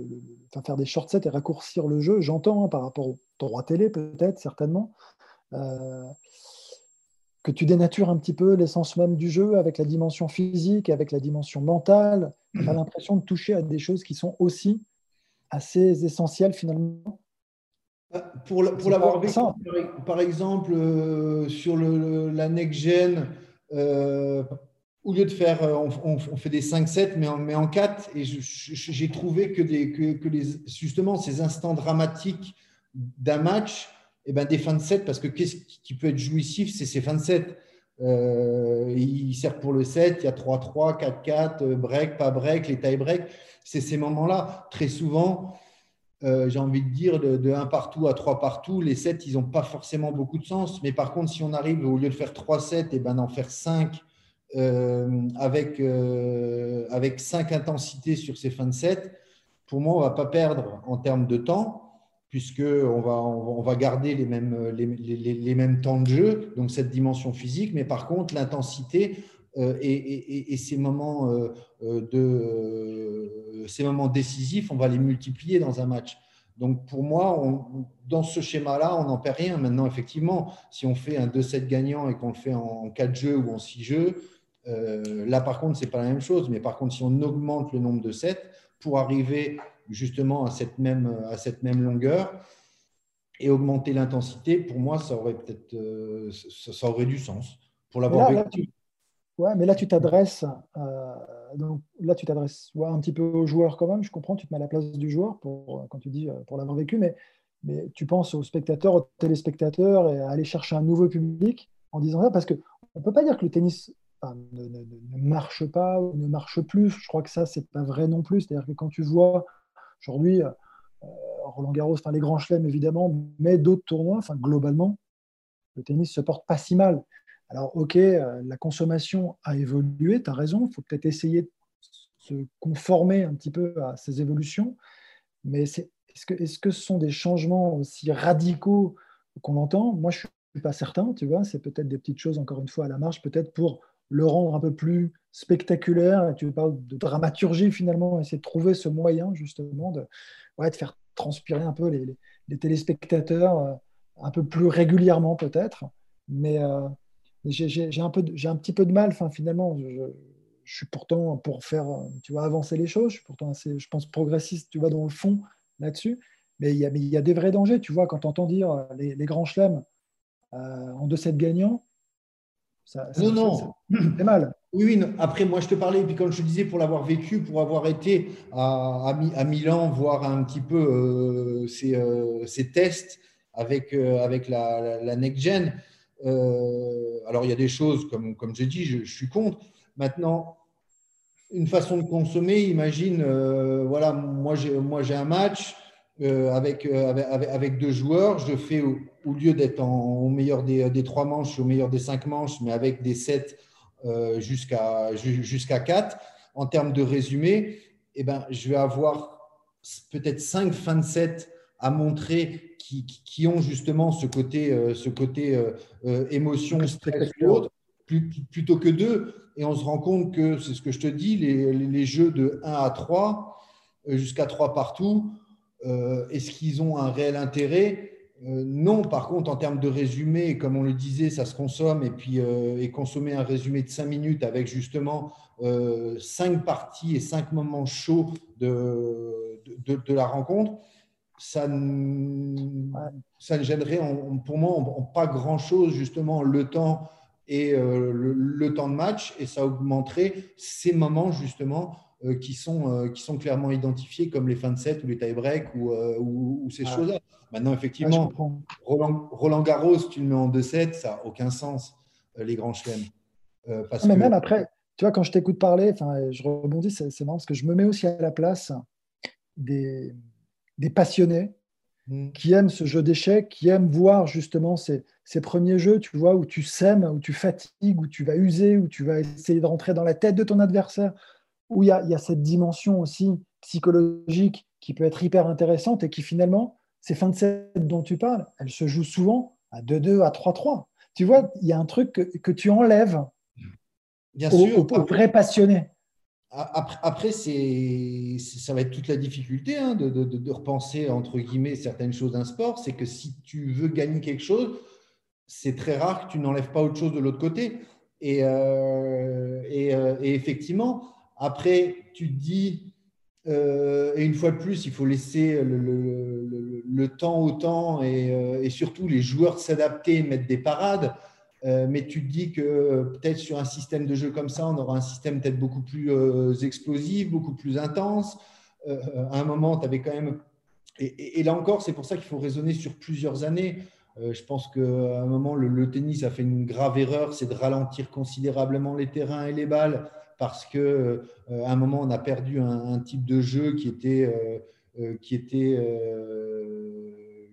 faire des short sets et raccourcir le jeu, j'entends hein, par rapport au droit télé peut-être, certainement, euh, que tu dénatures un petit peu l'essence même du jeu avec la dimension physique, avec la dimension mentale. Tu as l'impression de toucher à des choses qui sont aussi assez essentielles finalement pour, pour l'avoir vécu, par exemple, euh, sur le, la next-gen, euh, au lieu de faire, on, fait des 5-7, mais, mais, en 4, et j'ai trouvé que, des, que, que les, justement ces instants dramatiques d'un match, et eh ben des fins de set, parce que qu'est-ce qui peut être jouissif, c'est ces fins de set. Euh, il sert pour le set, il y a 3-3, 4-4, euh, break, pas break, les tie break. C'est ces moments-là. Très souvent, euh, j'ai envie de dire, de, 1 partout à 3 partout, les sets, ils n'ont pas forcément beaucoup de sens. Mais par contre, si on arrive, au lieu de faire 3 sets, et ben d'en faire 5 avec, avec 5 intensités sur ces fins de set, pour moi, on ne va pas perdre en termes de temps puisqu'on va, on va garder les mêmes, les, les, mêmes temps de jeu, donc cette dimension physique, mais par contre, l'intensité euh, et, et, ces, moments, euh, euh, de, ces moments décisifs, on va les multiplier dans un match. Donc pour moi, on, dans ce schéma-là, on n'en perd rien. Maintenant, effectivement, si on fait un 2-7 gagnant et qu'on le fait en 4 jeux ou en 6 jeux, là, par contre, ce n'est pas la même chose. Mais par contre, si on augmente le nombre de sets pour arriver justement à cette même, à cette même longueur et augmenter l'intensité, pour moi, ça aurait peut-être ça, aurait du sens. Pour l'avoir vécu. Ouais, mais là, tu t'adresses euh, donc là, tu t'adresses un petit peu aux joueurs quand même. Je comprends, tu te mets à la place du joueur pour, quand tu dis euh, pour l'avoir vécu, mais, tu penses aux spectateurs, aux téléspectateurs et à aller chercher un nouveau public en disant ça parce qu'on ne peut pas dire que le tennis ne, marche pas ou ne marche plus. Je crois que ça, c'est pas vrai non plus. C'est-à-dire que quand tu vois aujourd'hui euh, Roland Garros, enfin les grands chelems évidemment, mais d'autres tournois, enfin globalement, le tennis se porte pas si mal. Alors, OK, euh, la consommation a évolué, tu as raison, il faut peut-être essayer de se conformer un petit peu à ces évolutions, mais est-ce que, ce sont des changements aussi radicaux qu'on entend? Moi, je suis pas certain, tu vois, c'est peut-être des petites choses, encore une fois, à la marge, peut-être pour le rendre un peu plus spectaculaire. Tu parles de dramaturgie finalement, essayer de trouver ce moyen justement de, de faire transpirer un peu les, téléspectateurs euh, un peu plus régulièrement peut-être. Mais, euh, j'ai un, peu, un petit peu de mal. Enfin, finalement, je, suis pourtant pour faire, tu vois, avancer les choses. Je suis pourtant assez, je pense, progressiste, tu vois, dans le fond là-dessus. Mais il y, a, il y a des vrais dangers, tu vois, quand tu entends dire les, grands chelems euh, en 2-7 gagnants. Ça, non, non. C'est mal. Oui, oui après, moi, je te parlais, et puis comme je te disais, pour l'avoir vécu, pour avoir été à, à, Milan, voir un petit peu euh, ces, euh, ces, tests avec, avec la, la, la next-gen, euh, alors, il y a des choses, comme, comme j'ai dit, je, suis contre. Maintenant, une façon de consommer, imagine, euh, voilà, moi j'ai un match euh, avec, avec, deux joueurs, je fais au, lieu d'être au meilleur des, des, trois manches, au meilleur des cinq manches, mais avec des sets jusqu'à jusqu'à quatre, en termes de résumé, eh ben, je vais avoir peut-être cinq fins de set à montrer qui, ont justement ce côté, euh, ce côté euh, euh, émotion, stress plutôt que deux. Et on se rend compte que, c'est ce que je te dis, les, les jeux de 1 à 3, jusqu'à 3 partout, est-ce qu'ils ont un réel intérêt? Non, par contre, en termes de résumé, comme on le disait, ça se consomme et puis et consommer un résumé de 5 minutes avec justement euh, 5 parties et 5 moments chauds de, de, de la rencontre, ça ne, ça ne gênerait pour moi en, pas grand-chose, justement, le temps et euh, le, temps de match, et ça augmenterait ces moments, justement, euh, qui, sont, euh, qui sont clairement identifiés comme les fins de set ou les tie-break ou, ou, ces choses-là. Maintenant, effectivement, Roland, Roland, Garros, tu le mets en 2-7, ça n'a aucun sens, les grands chelems. parce Mais même après, tu vois, quand je t'écoute parler, je rebondis, c'est marrant parce que je me mets aussi à la place des des passionnés mm. qui aiment ce jeu d'échecs, qui aiment voir justement ces, premiers jeux, tu vois, où tu sèmes, où tu fatigues, où tu vas user, où tu vas essayer de rentrer dans la tête de ton adversaire, où il y a, cette dimension aussi psychologique qui peut être hyper intéressante et qui finalement, ces fins de set dont tu parles, elles se jouent souvent à 2-2, à 3-3. Tu vois, il y a un truc que, tu enlèves Bien sûr, aux vrais passionnés. Après, ça va être toute la difficulté hein, de, repenser, entre guillemets, certaines choses d'un sport. C'est que si tu veux gagner quelque chose, c'est très rare que tu n'enlèves pas autre chose de l'autre côté. Et, euh, euh, et, effectivement, après, tu te dis, euh, et une fois de plus, il faut laisser le, temps au temps et, et surtout les joueurs s'adapter, mettre des parades. Euh, mais tu te dis que peut-être sur un système de jeu comme ça, on aura un système peut-être beaucoup plus euh, explosif, beaucoup plus intense. Euh, à un moment, tu avais quand même. Et, là encore, c'est pour ça qu'il faut raisonner sur plusieurs années. je pense qu'à un moment, le, tennis a fait une grave erreur, c'est de ralentir considérablement les terrains et les balles, parce qu'à un moment, on a perdu un, type de jeu qui était, qui était,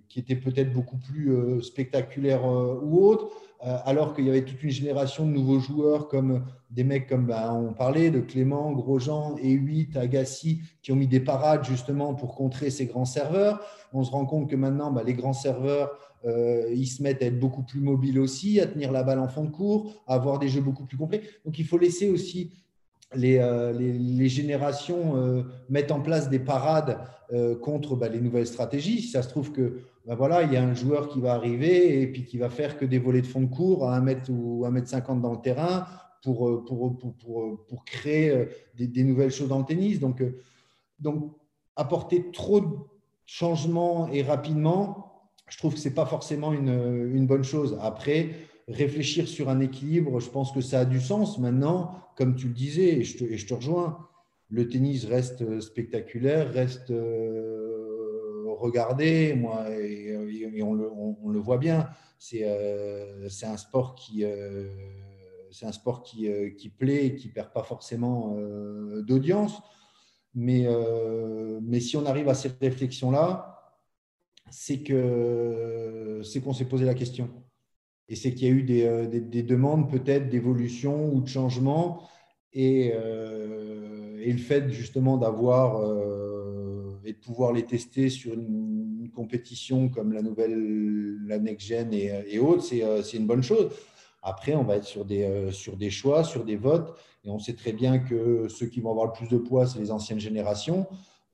qui était peut-être beaucoup plus spectaculaire ou autre. Euh, alors qu'il y avait toute une génération de nouveaux joueurs comme des mecs comme bah, on parlait de Clément, Grosjean, E8, Agassi, qui ont mis des parades justement pour contrer ces grands serveurs. On se rend compte que maintenant, bah, les grands serveurs, euh, ils se mettent à être beaucoup plus mobiles aussi, à tenir la balle en fond de cours, à avoir des jeux beaucoup plus complets. Donc il faut laisser aussi les, euh, générations mettre en place des parades contre bah, les nouvelles stratégies. Si ça se trouve que ben voilà, il y a un joueur qui va arriver et puis qui va faire que des volets de fond de cours à 1 mètre ou 1 mètre 50 dans le terrain pour, pour, pour, pour créer des, nouvelles choses dans le tennis. Donc, donc apporter trop de changements et rapidement, je trouve que ce n'est pas forcément une, une, bonne chose. Après, réfléchir sur un équilibre, je pense que ça a du sens. Maintenant, comme tu le disais, et je te, rejoins, le tennis reste spectaculaire, reste regardé, moi, et, on, le, on, le, voit bien. C'est euh, un sport qui, euh, un sport qui, euh, plaît et qui perd pas forcément d'audience. Mais, si on arrive à c'est que c'est qu'on s'est posé la question. Et c'est qu'il y a eu des, des, des demandes peut-être d'évolution ou de changement. Et, et, le fait justement d'avoir et de pouvoir les tester sur une, compétition comme la nouvelle, la next gen et, autres, euh, c'est une bonne chose. Après, on va être sur des, euh, sur des choix, sur des votes, et on sait très bien que ceux qui vont avoir le plus de poids, c'est les anciennes générations,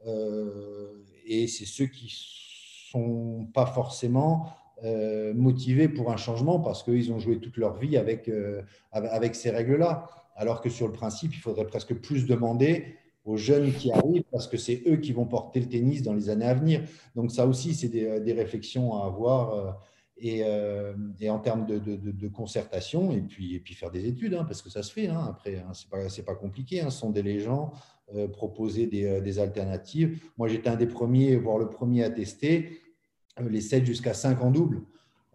euh, et c'est ceux qui sont pas forcément motivés pour un changement parce qu'ils ont joué toute leur vie avec, avec ces règles-là. Alors que sur le principe, il faudrait presque plus demander aux jeunes qui arrivent parce que c'est eux qui vont porter le tennis dans les années à venir. Donc ça aussi, c'est des, euh, réflexions à avoir euh, et, euh, et, en termes de, concertation et puis, et puis faire des études, hein, parce que ça se fait hein, après, hein, c'est pas, pas compliqué, sonder les gens, proposer des, des, alternatives. Moi, j'étais un des premiers, voire le premier à tester les 7 jusqu'à 5 en double.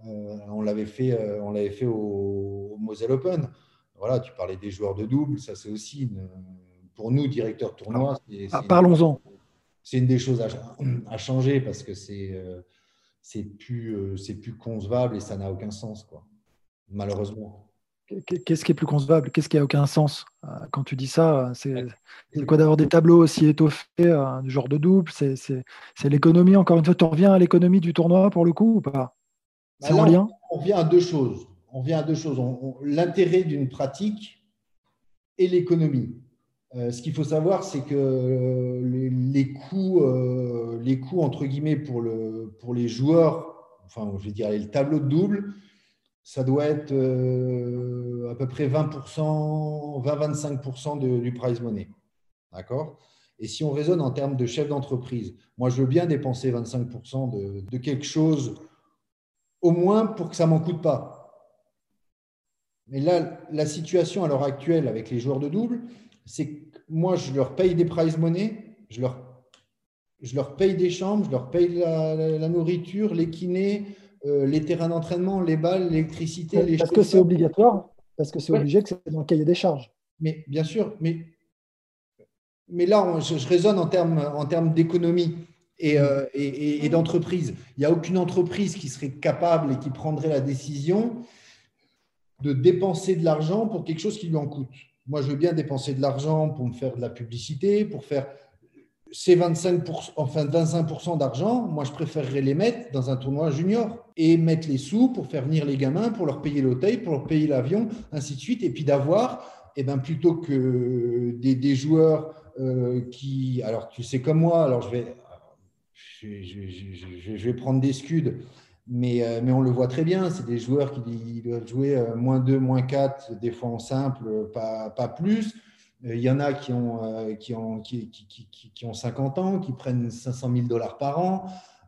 on l'avait fait, on l'avait fait au, au Moselle Open. Voilà, tu parlais des joueurs de double, ça c'est aussi une, pour nous, directeurs tournoi, ah, parlons-en. C'est une des choses à, changer parce que c'est euh, c'est plus, euh, c'est plus concevable et ça n'a aucun sens, quoi, malheureusement. Qu'est-ce qui est plus concevable? Qu'est-ce qui a aucun sens? Euh, Quand tu dis ça, c'est quoi d'avoir des tableaux aussi étoffés du genre de double? C'est l'économie, encore une fois, tu reviens à l'économie du tournoi pour le coup ou pas? C'est en lien? On vient à deux choses. On vient à deux choses. L'intérêt d'une pratique et l'économie. Euh, ce qu'il faut savoir, c'est que euh, les, coûts, euh, les coûts, entre guillemets, pour, le, pour les joueurs, enfin, je vais dire, le tableau de double, ça doit être à peu près 20%, 20-25% du prize money. D'accord? Et si on raisonne en termes de chef d'entreprise, moi, je veux bien dépenser 25% de, de quelque chose, au moins pour que ça ne m'en coûte pas. Mais là, la situation à l'heure actuelle avec les joueurs de double, c'est que moi, je leur paye des prize money, je leur, je leur paye des chambres, je leur paye la, nourriture, les kinés, euh, les terrains d'entraînement, les balles, l'électricité. les parce que c'est obligatoire, parce que c'est obligé que c'est dans le cahier des charges. Mais bien sûr, mais, mais là, je, raisonne en termes en d'économie. Et, euh, et, et d'entreprise. Il n'y a aucune entreprise qui serait capable et qui prendrait la décision de dépenser de l'argent pour quelque chose qui lui en coûte. Moi, je veux bien dépenser de l'argent pour me faire de la publicité, pour faire ces 25%, enfin 25% d'argent, moi je préférerais les mettre dans un tournoi junior et mettre les sous pour faire venir les gamins, pour leur payer l'hôtel, pour leur payer l'avion, ainsi de suite, et puis d'avoir, eh ben, plutôt que des, joueurs euh, qui, alors tu sais comme moi, alors je vais, je vais prendre des scuds, mais, euh, mais, on le voit très bien, c'est des joueurs qui doivent jouer euh, moins 2, moins 4, des fois en simple, pas, pas plus. Euh, il y en a qui ont, qui, ont, qui, ont 50 ans, qui prennent 500 000 dollars par an,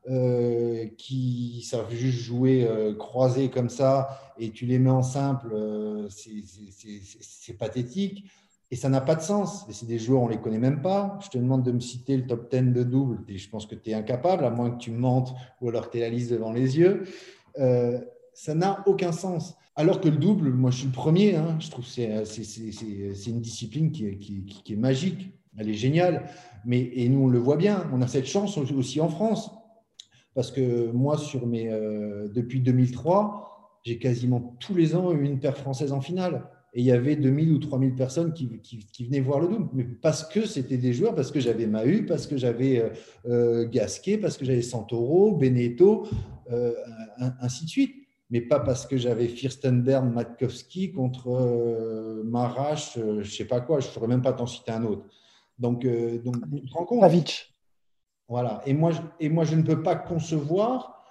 euh, qui savent juste jouer croisé comme ça, et tu les mets en simple, c'est pathétique. Et ça n'a pas de sens. Et c'est des joueurs, on ne les connaît même pas. Je te demande de me citer le top 10 de double. Et je pense que tu es incapable, à moins que tu mentes ou alors tu aies la liste devant les yeux. Euh, ça n'a aucun sens. Alors que le double, moi je suis le premier. Hein. je trouve que c'est une discipline qui est, magique. Elle est géniale. Mais, et nous, on le voit bien. On a cette chance aussi en France. Parce que moi, sur mes, euh, depuis 2003, j'ai quasiment tous les ans eu une paire française en finale et il y avait 2000 ou 3000 personnes qui, venaient voir le double, mais parce que c'était des joueurs, parce que j'avais Mahu, parce que j'avais euh, euh, Gasquet, parce que j'avais Santoro, euh, ainsi de suite. Mais pas parce que j'avais Firstenberg, Matkowski contre Marache, je ne sais pas quoi, je ne saurais même pas t'en citer un autre. Donc, donc tu te rends compte? Voilà. Et moi, et moi, je ne peux pas concevoir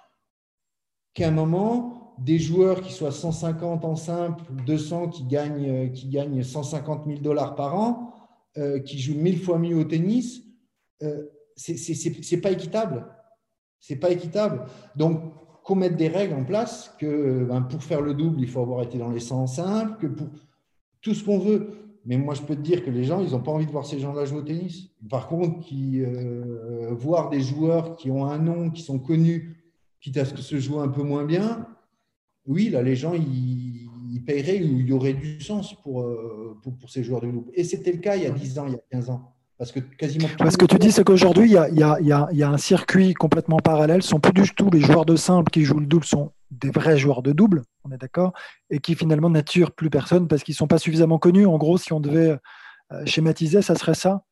qu'à un moment, des joueurs qui soient 150 en simple, 200 qui gagnent, qui gagnent 150 000 dollars par an, qui jouent mille fois mieux au tennis, c'est pas équitable. C'est pas équitable. Donc, qu'on mette des règles en place que ben, pour faire le double, il faut avoir été dans les 100 simples, que pour tout ce qu'on veut. Mais moi, je peux te dire que les gens, ils n'ont pas envie de voir ces gens-là jouer au tennis. Par contre, euh, voir des joueurs qui ont un nom, qui sont connus, quitte à ce que se joue un peu moins bien, oui, là, les gens, ils, paieraient ou il y aurait du sens pour, euh, pour, pour ces joueurs de double. Et c'était le cas il y a 10 ans, il y a 15 ans. Parce que quasiment. Parce que tu dis, c'est qu'aujourd'hui, il y a, un circuit complètement parallèle. Ce sont plus du tout les joueurs de simple qui jouent le double, sont des vrais joueurs de double, on est d'accord, et qui finalement n'attirent plus personne parce qu'ils ne sont pas suffisamment connus. En gros, si on devait euh, schématiser, ça serait ça?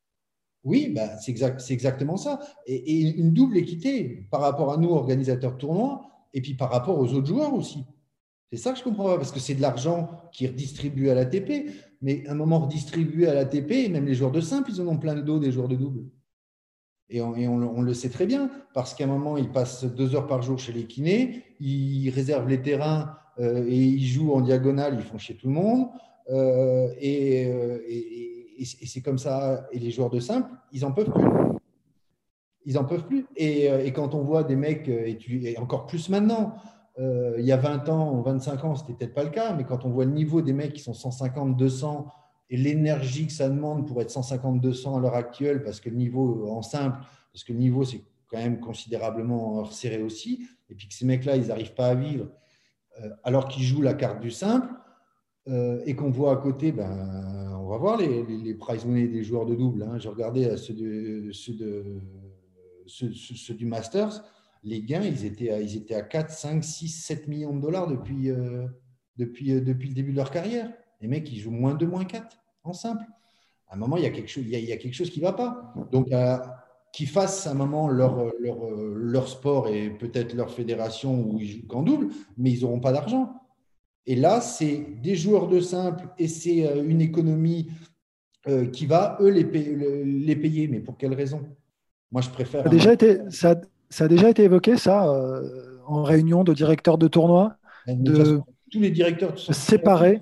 Oui, bah, c'est exact, exactement ça. Et, une double équité par rapport à nous, organisateurs de tournois, et puis par rapport aux autres joueurs aussi. C'est ça que je comprends pas, parce que c'est de l'argent qui est redistribué à l'ATP mais un moment redistribué à l'ATP, même les joueurs de simple, ils en ont plein le dos des joueurs de double. Et, on, le sait très bien, parce qu'à un moment, ils passent deux heures par jour chez les kinés, ils réservent les terrains euh, et ils jouent en diagonale, ils font chier tout le monde. Euh, euh, et, c'est comme ça. Et les joueurs de simple, ils n'en peuvent plus. Ils n'en peuvent plus. Et, quand on voit des mecs, et encore plus maintenant, euh, il y a 20 ans ou 25 ans, ce n'était peut-être pas le cas, mais quand on voit le niveau des mecs qui sont 150, 200 et l'énergie que ça demande pour être 150, 200 à l'heure actuelle, parce que le niveau en simple, parce que le niveau c'est quand même considérablement resserré aussi, et puis que ces mecs-là, ils n'arrivent pas à vivre euh, alors qu'ils jouent la carte du simple, euh, et qu'on voit à côté, ben, on va voir les, les, prize money des joueurs de double. Hein. J'ai regardé ceux du Masters les gains, ils étaient à, ils étaient à 4, 5, 6, 7 millions de dollars depuis, euh, depuis, euh, depuis le début de leur carrière. Les mecs, ils jouent moins 2, moins 4 en simple. À un moment, il y a quelque chose, il y a, quelque chose qui ne va pas. Donc, euh, qu'ils fassent à un moment leur, leur, leur sport et peut-être leur fédération où ils jouent qu'en double, mais ils n'auront pas d'argent. Et là, c'est des joueurs de simple et c'est une économie qui va, eux, les payer, les payer. Mais pour quelle raison? Moi, je préfère. Ça a déjà été, ça, ça a déjà été évoqué, ça, euh, en réunion de directeurs de tournoi, de, tous les directeurs séparer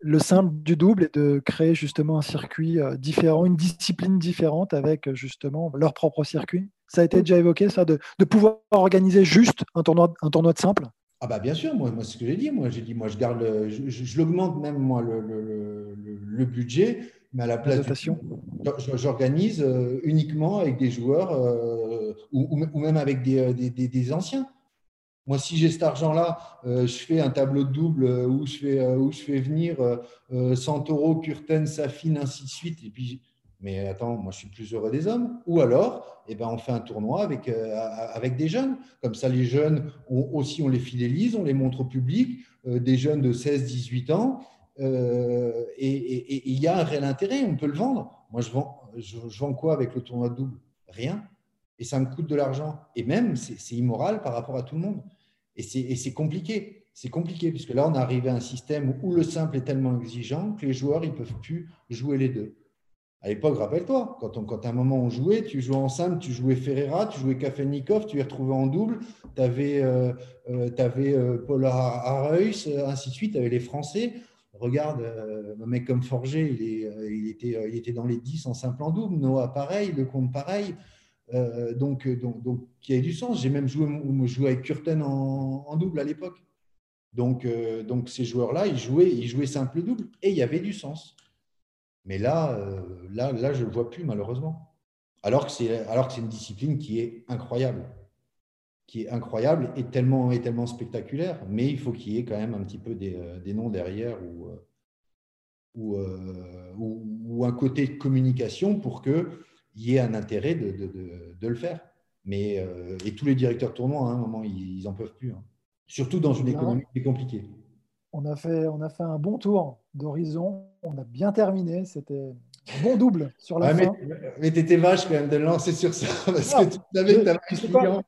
le simple du double et de créer justement un circuit euh, différent, une discipline différente avec justement leur propre circuit. Ça a été déjà évoqué, ça, de, pouvoir organiser juste un tournoi, un tournoi de simple ah bah bien sûr, moi, moi c'est ce que j'ai dit. Moi j'ai dit, moi je garde, je, l'augmente même moi le, le, budget mais à la place, j'organise euh, uniquement avec des joueurs euh, ou, même avec euh, des, des, anciens. Moi, si j'ai cet argent-là, je fais un tableau de double où je fais, où je fais venir Santoro, Curten, Safin, ainsi de suite. Et puis, mais attends, moi, je suis plus heureux des hommes. Ou alors, eh ben, on fait un tournoi avec, avec des jeunes. Comme ça, les jeunes, aussi, on les fidélise, on les montre au public. des jeunes de 16, 18 ans. Euh, et il y a un réel intérêt, on peut le vendre. Moi, je vends, quoi avec le tournoi de double? Rien. Et ça me coûte de l'argent. Et même, c'est immoral par rapport à tout le monde. Et c'est compliqué. C'est compliqué, puisque là, on est arrivé à un système où le simple est tellement exigeant que les joueurs ne peuvent plus jouer les deux. À l'époque, rappelle-toi, quand, à un moment on jouait, tu jouais en simple, tu jouais Ferreira, tu jouais Kafelnikov, tu les retrouvais en double, tu avais, euh, euh, Paul Arreus, ainsi de suite, tu avais les Français regarde, euh, un mec comme Forger, il, euh, euh, était dans les 10 en simple en double, Noah pareil, Le Comte pareil. donc, donc, donc, y a du sens. J'ai même joué, joué avec Curten en, double à l'époque. Donc, ces joueurs-là, ils jouaient, simple double et il y avait du sens. Mais là, là, là je ne le vois plus, malheureusement. Alors que c'est une discipline qui est incroyable qui est incroyable et tellement, et tellement spectaculaire, mais il faut qu'il y ait quand même un petit peu des, euh, des noms derrière ou, euh, euh, ou, ou, un côté de communication pour qu'il y ait un intérêt de, de, de, le faire. Mais, et tous les directeurs tournois, hein, à un moment, ils n'en peuvent plus. Hein. Surtout dans une économie qui est compliquée. On a fait, on a fait un bon tour d'horizon. On a bien terminé. C'était un bon double sur la fin. Mais, tu étais vache quand même de lancer sur ça parce que tu savais que tu avais un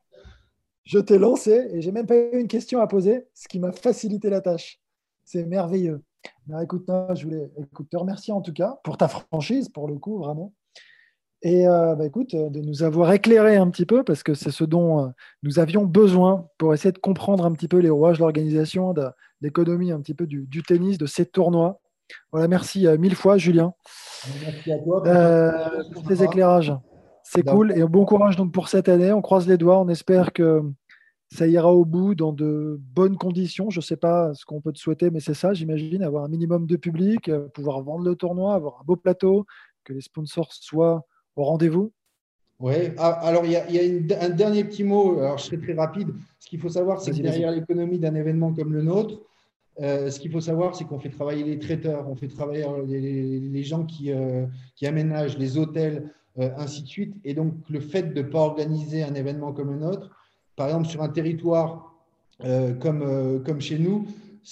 je t'ai lancé et j'ai même pas eu une question à poser, ce qui m'a facilité la tâche. C'est merveilleux. écoute, je voulais écoute, te remercier en tout cas pour ta franchise, pour le coup, vraiment. et euh, bah, écoute, de nous avoir éclairé un petit peu, parce que c'est ce dont nous avions besoin pour essayer de comprendre un petit peu les rouages de l'organisation, de l'économie un petit peu du, tennis, de ces tournois. Voilà, merci mille fois, Julien. Merci à toi pour tes éclairages. C'est cool et bon courage donc pour cette année. On croise les doigts. On espère que ça ira au bout dans de bonnes conditions. Je ne sais pas ce qu'on peut te souhaiter, mais c'est ça, j'imagine, avoir un minimum de public, euh, pouvoir vendre le tournoi, avoir un beau plateau, que les sponsors soient au rendez-vous. Oui, ah, alors il y a, un dernier petit mot, alors je serai très rapide. Ce qu'il faut savoir, c'est que derrière l'économie d'un événement comme le nôtre, euh, ce qu'il faut savoir, c'est qu'on fait travailler les traiteurs, on fait travailler les, gens qui, euh, qui, aménagent les hôtels, ainsi de suite. Et donc, le fait de ne pas organiser un événement comme le nôtre, par exemple, sur un territoire euh, comme, euh, comme chez nous,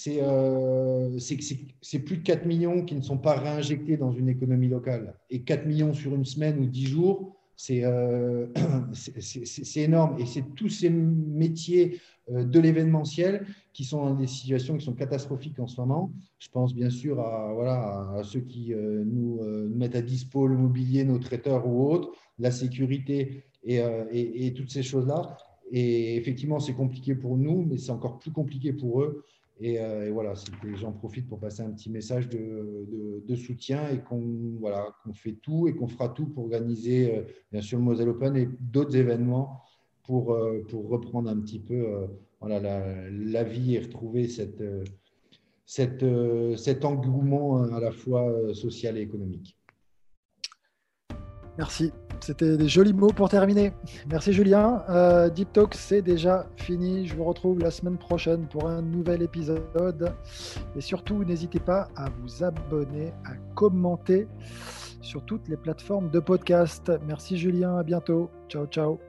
euh, c'est plus de 4 millions qui ne sont pas réinjectés dans une économie locale. Et 4 millions sur une semaine ou 10 jours, c'est énorme. Et c'est tous ces métiers de l'événementiel qui sont dans des situations qui sont catastrophiques en ce moment. Je pense bien sûr à, ceux qui nous, mettent à dispo le mobilier, nos traiteurs ou autres, la sécurité et, et toutes ces choses-là. Et effectivement, c'est compliqué pour nous, mais c'est encore plus compliqué pour eux. Et, euh, voilà, j'en profite pour passer un petit message de, soutien et qu'on voilà, qu'on fait tout et qu'on fera tout pour organiser, euh, bien sûr, le Moselle Open et d'autres événements pour, euh, pour reprendre un petit peu voilà, la, vie et retrouver cette, cette, cet engouement à la fois social et économique. Merci. C'était des jolis mots pour terminer. Merci Julien. Euh, Deep Talk, c'est déjà fini. Je vous retrouve la semaine prochaine pour un nouvel épisode. Et surtout, n'hésitez pas à vous abonner, à commenter sur toutes les plateformes de podcast. Merci Julien, à bientôt. Ciao, ciao.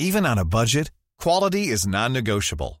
Even on a budget, quality is non-negotiable.